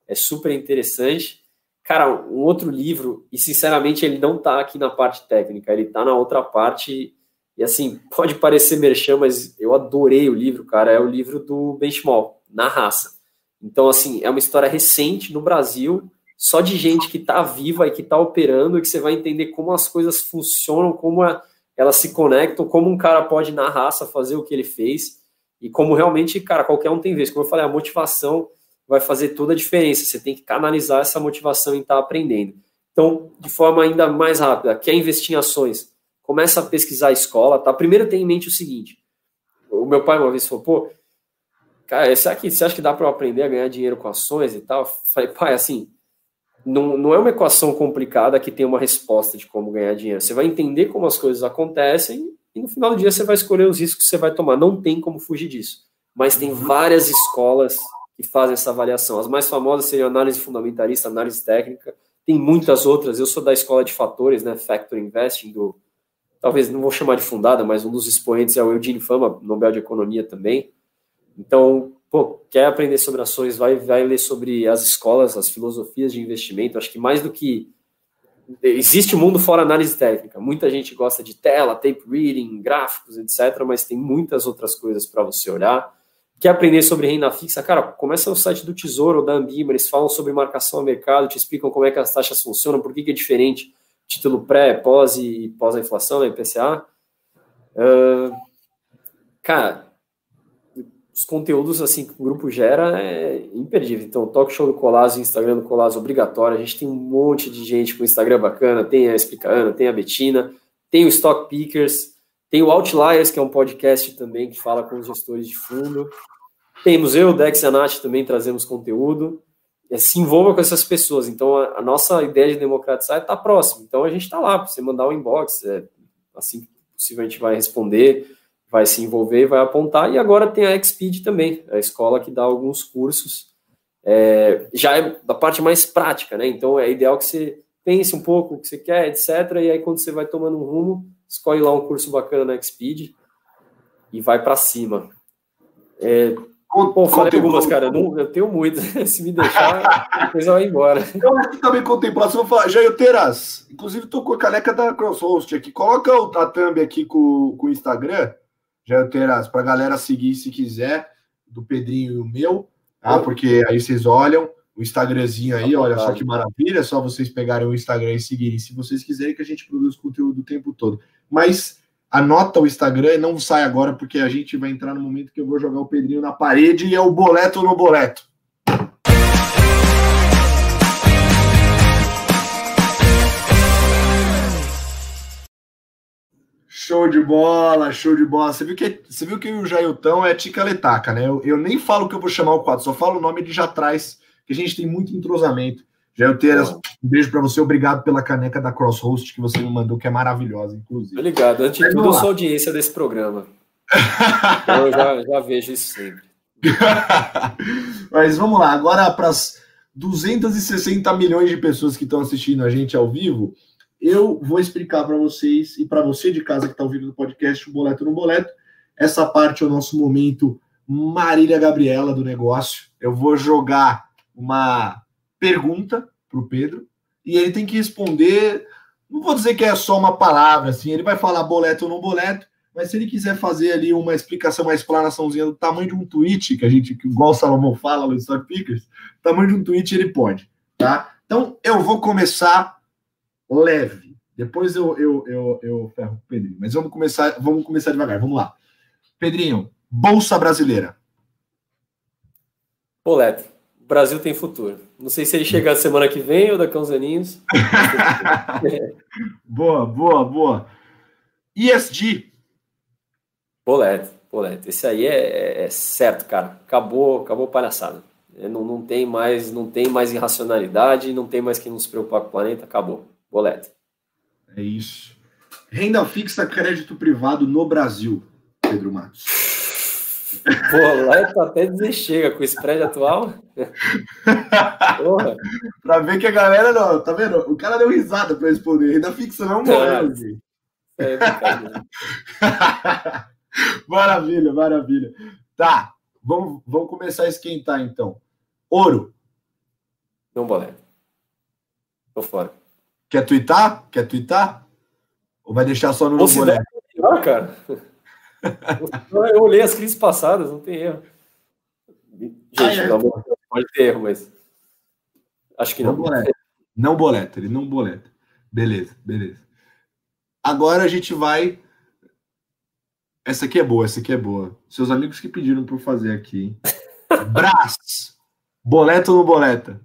Speaker 2: é super interessante. Cara, um outro livro, e sinceramente ele não tá aqui na parte técnica, ele tá na outra parte e assim, pode parecer merchan, mas eu adorei o livro, cara. É o livro do Benchmall, Na Raça. Então, assim, é uma história recente no Brasil, só de gente que está viva e que está operando, e que você vai entender como as coisas funcionam, como a, elas se conectam, como um cara pode, na raça, fazer o que ele fez, e como realmente, cara, qualquer um tem vez. Como eu falei, a motivação vai fazer toda a diferença. Você tem que canalizar essa motivação em estar tá aprendendo. Então, de forma ainda mais rápida, quer investir em ações? Começa a pesquisar a escola, tá? Primeiro tem em mente o seguinte, o meu pai uma vez falou, pô, cara, será que, você acha que dá para eu aprender a ganhar dinheiro com ações e tal? Eu falei, pai, assim, não, não é uma equação complicada que tem uma resposta de como ganhar dinheiro. Você vai entender como as coisas acontecem e no final do dia você vai escolher os riscos que você vai tomar. Não tem como fugir disso. Mas tem várias escolas que fazem essa avaliação. As mais famosas seriam análise fundamentalista, análise técnica. Tem muitas outras. Eu sou da escola de fatores, né? Factor Investing, do talvez não vou chamar de fundada, mas um dos expoentes é o Eugene Fama, Nobel de Economia também. Então, pô, quer aprender sobre ações, vai, vai ler sobre as escolas, as filosofias de investimento. Acho que mais do que. Existe um mundo fora análise técnica. Muita gente gosta de tela, tape reading, gráficos, etc., mas tem muitas outras coisas para você olhar. Quer aprender sobre renda fixa? Cara, começa no site do Tesouro ou da Ambima, eles falam sobre marcação a mercado, te explicam como é que as taxas funcionam, por que, que é diferente título pré, pós e pós a inflação, né, IPCA. Uh, cara, os conteúdos assim que o grupo gera é imperdível. Então, talk show do Colasso, Instagram do Colasso obrigatório. A gente tem um monte de gente com Instagram bacana. Tem a Explicana, tem a Betina, tem o Stock Pickers, tem o Outliers, que é um podcast também que fala com os gestores de fundo. Temos eu, Dex e a Nath também trazemos conteúdo. É, se envolva com essas pessoas. Então, a, a nossa ideia de democratizar é estar tá próximo. Então, a gente está lá, você mandar um inbox, é, assim que possível a gente vai responder, vai se envolver, vai apontar. E agora tem a Xpeed também, a escola que dá alguns cursos, é, já é da parte mais prática, né? Então, é ideal que você pense um pouco o que você quer, etc. E aí, quando você vai tomando um rumo, escolhe lá um curso bacana na Xpeed e vai para cima. É, Pô, falei algumas, cara, eu, não, eu tenho muito. (laughs) Se me deixar, depois vai embora. (laughs)
Speaker 1: Eu acho que também contemplação, vou falar, Jair Teras, inclusive tô com a caneca da CrossHost aqui. Coloca o thumb aqui com, com o Instagram, Jair Teras, pra galera seguir se quiser, do Pedrinho e o meu, tá? Porque aí vocês olham o Instagramzinho aí, olha só que maravilha, é só vocês pegarem o Instagram e seguirem, se vocês quiserem que a gente produza conteúdo o tempo todo. Mas anota o Instagram e não sai agora, porque a gente vai entrar no momento que eu vou jogar o Pedrinho na parede e é o boleto no boleto. Show de bola, show de bola. Você viu que, você viu que o Jailtão é tica letaca, né? Eu, eu nem falo que eu vou chamar o quadro, só falo o nome ele já traz que a gente tem muito entrosamento. Gelteiras, um beijo para você. Obrigado pela caneca da Crosshost que você me mandou, que é maravilhosa, inclusive.
Speaker 2: Obrigado. Antes de tudo, eu sou audiência desse programa. eu já, já vejo isso sempre. (laughs)
Speaker 1: Mas vamos lá, agora para as 260 milhões de pessoas que estão assistindo a gente ao vivo, eu vou explicar para vocês e para você de casa que está ouvindo o podcast o Boleto no Boleto. Essa parte é o nosso momento Marília Gabriela do negócio. Eu vou jogar uma pergunta para o Pedro e ele tem que responder. Não vou dizer que é só uma palavra, assim, ele vai falar boleto ou não boleto, mas se ele quiser fazer ali uma explicação, uma explanaçãozinha do tamanho de um tweet, que a gente, igual o Salomão fala no Stock Pickers, tamanho de um tweet ele pode, tá? Então eu vou começar leve. Depois eu, eu, eu, eu ferro com o Pedrinho. Mas vamos começar, vamos começar devagar. Vamos lá. Pedrinho, Bolsa Brasileira.
Speaker 2: Boleto. Brasil tem futuro. Não sei se ele chegar semana que vem ou daqui a uns aninhos. (laughs)
Speaker 1: boa, boa, boa. ESG.
Speaker 2: Boleto, boleto. Esse aí é, é, é certo, cara. Acabou, acabou palhaçada. É, não, não tem mais, não tem mais irracionalidade, não tem mais que nos preocupar com o planeta. Acabou. Boleto.
Speaker 1: É isso. Renda fixa, crédito privado no Brasil, Pedro Matos.
Speaker 2: Boleto até dizer chega com o spread atual.
Speaker 1: Porra. pra ver que a galera não, tá vendo? O cara deu risada pra responder. Renda fixa não morre. É, é (laughs) maravilha, maravilha. Tá, vamos, vamos começar a esquentar então. Ouro.
Speaker 2: Não boleto. Tô fora.
Speaker 1: Quer twittar? Quer twittar? Ou vai deixar só no boleto?
Speaker 2: Não, cara. Eu olhei as crises passadas, não tem erro. Gente, ah, é. não, pode ter erro, mas acho que não. Não boleta.
Speaker 1: Não boleta, ele não boleta. Beleza, beleza. Agora a gente vai. Essa aqui é boa, essa aqui é boa. Seus amigos que pediram para fazer aqui. (laughs) Brás. Boleta ou não boleta?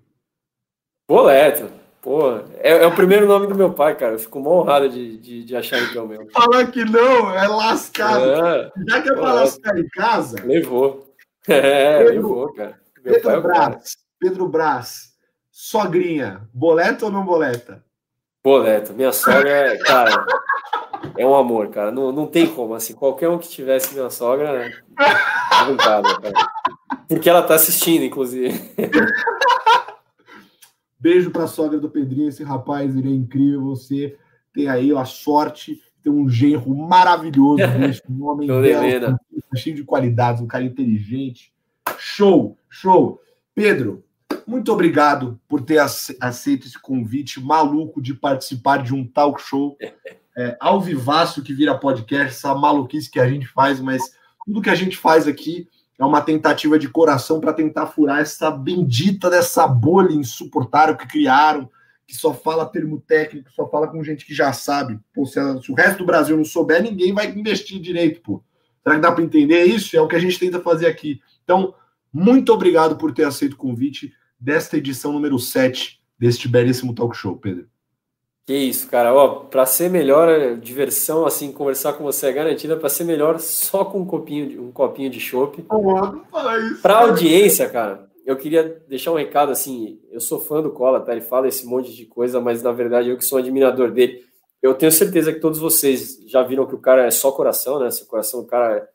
Speaker 2: Boleta. Pô, é, é, o primeiro nome do meu pai, cara. Eu fico mó honrado de, de, de achar que é o meu.
Speaker 1: Falar que não, é lascado. É, Já que é pra lascar em casa.
Speaker 2: Levou. (laughs) É, Pedro, levou, cara.
Speaker 1: Meu Pedro pai é Brás, Pedro Brás, sogrinha, boleta ou não boleta?
Speaker 2: Boleta. Minha sogra, é, cara, é um amor, cara. Não, não tem como, assim, qualquer um que tivesse minha sogra, né? Cara. Porque ela tá assistindo, inclusive. (laughs)
Speaker 1: Beijo para a sogra do Pedrinho, esse rapaz, ele é incrível. Você tem aí a sorte, ter um genro maravilhoso, (laughs) um homem belo, cheio de qualidades, um cara inteligente. Show, show. Pedro, muito obrigado por ter aceito esse convite maluco de participar de um talk show (laughs) é, ao vivaço que vira podcast, essa maluquice que a gente faz, mas tudo que a gente faz aqui é uma tentativa de coração para tentar furar essa bendita dessa bolha insuportável que criaram, que só fala termo técnico, só fala com gente que já sabe. Pô, se, se o resto do Brasil não souber, ninguém vai investir direito, pô. Será que dá para entender isso? É o que a gente tenta fazer aqui. Então, muito obrigado por ter aceito o convite desta edição número 7 deste belíssimo talk show, Pedro.
Speaker 2: Que isso, cara. Ó, para ser melhor, diversão, assim, conversar com você é garantida para ser melhor só com um copinho de, um copinho de chopp. Para audiência, cara, eu queria deixar um recado assim. Eu sou fã do Cola, tá? Ele fala esse monte de coisa, mas na verdade eu que sou admirador dele. Eu tenho certeza que todos vocês já viram que o cara é só coração, né? Esse coração do cara é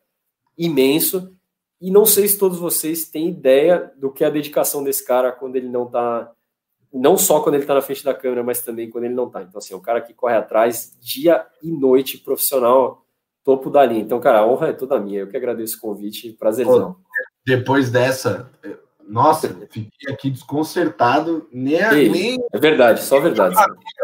Speaker 2: imenso. E não sei se todos vocês têm ideia do que é a dedicação desse cara quando ele não tá não só quando ele está na frente da câmera, mas também quando ele não está. Então, assim, é um cara que corre atrás dia e noite, profissional, topo da linha. Então, cara, a honra é toda minha. Eu que agradeço o convite, prazerzão.
Speaker 1: Depois dessa, nossa, fiquei aqui desconcertado. Nem, nem
Speaker 2: é verdade, só verdade.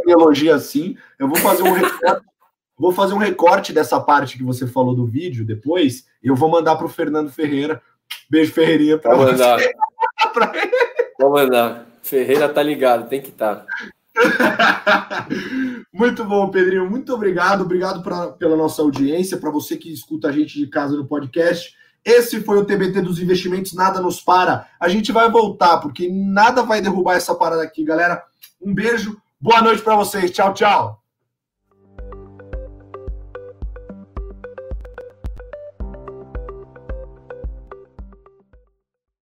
Speaker 1: Elogio assim. Eu vou fazer um recorte, (laughs) vou fazer um recorte dessa parte que você falou do vídeo depois. E eu vou mandar para o Fernando Ferreira. Beijo, Ferreirinha.
Speaker 2: Para mandar. Vou mandar. (laughs) Ferreira tá ligado, tem que estar.
Speaker 1: Tá. (laughs) Muito bom, Pedrinho. Muito obrigado. Obrigado pra, pela nossa audiência. Para você que escuta a gente de casa no podcast. Esse foi o TBT dos investimentos. Nada nos para. A gente vai voltar, porque nada vai derrubar essa parada aqui, galera. Um beijo. Boa noite para vocês. Tchau, tchau.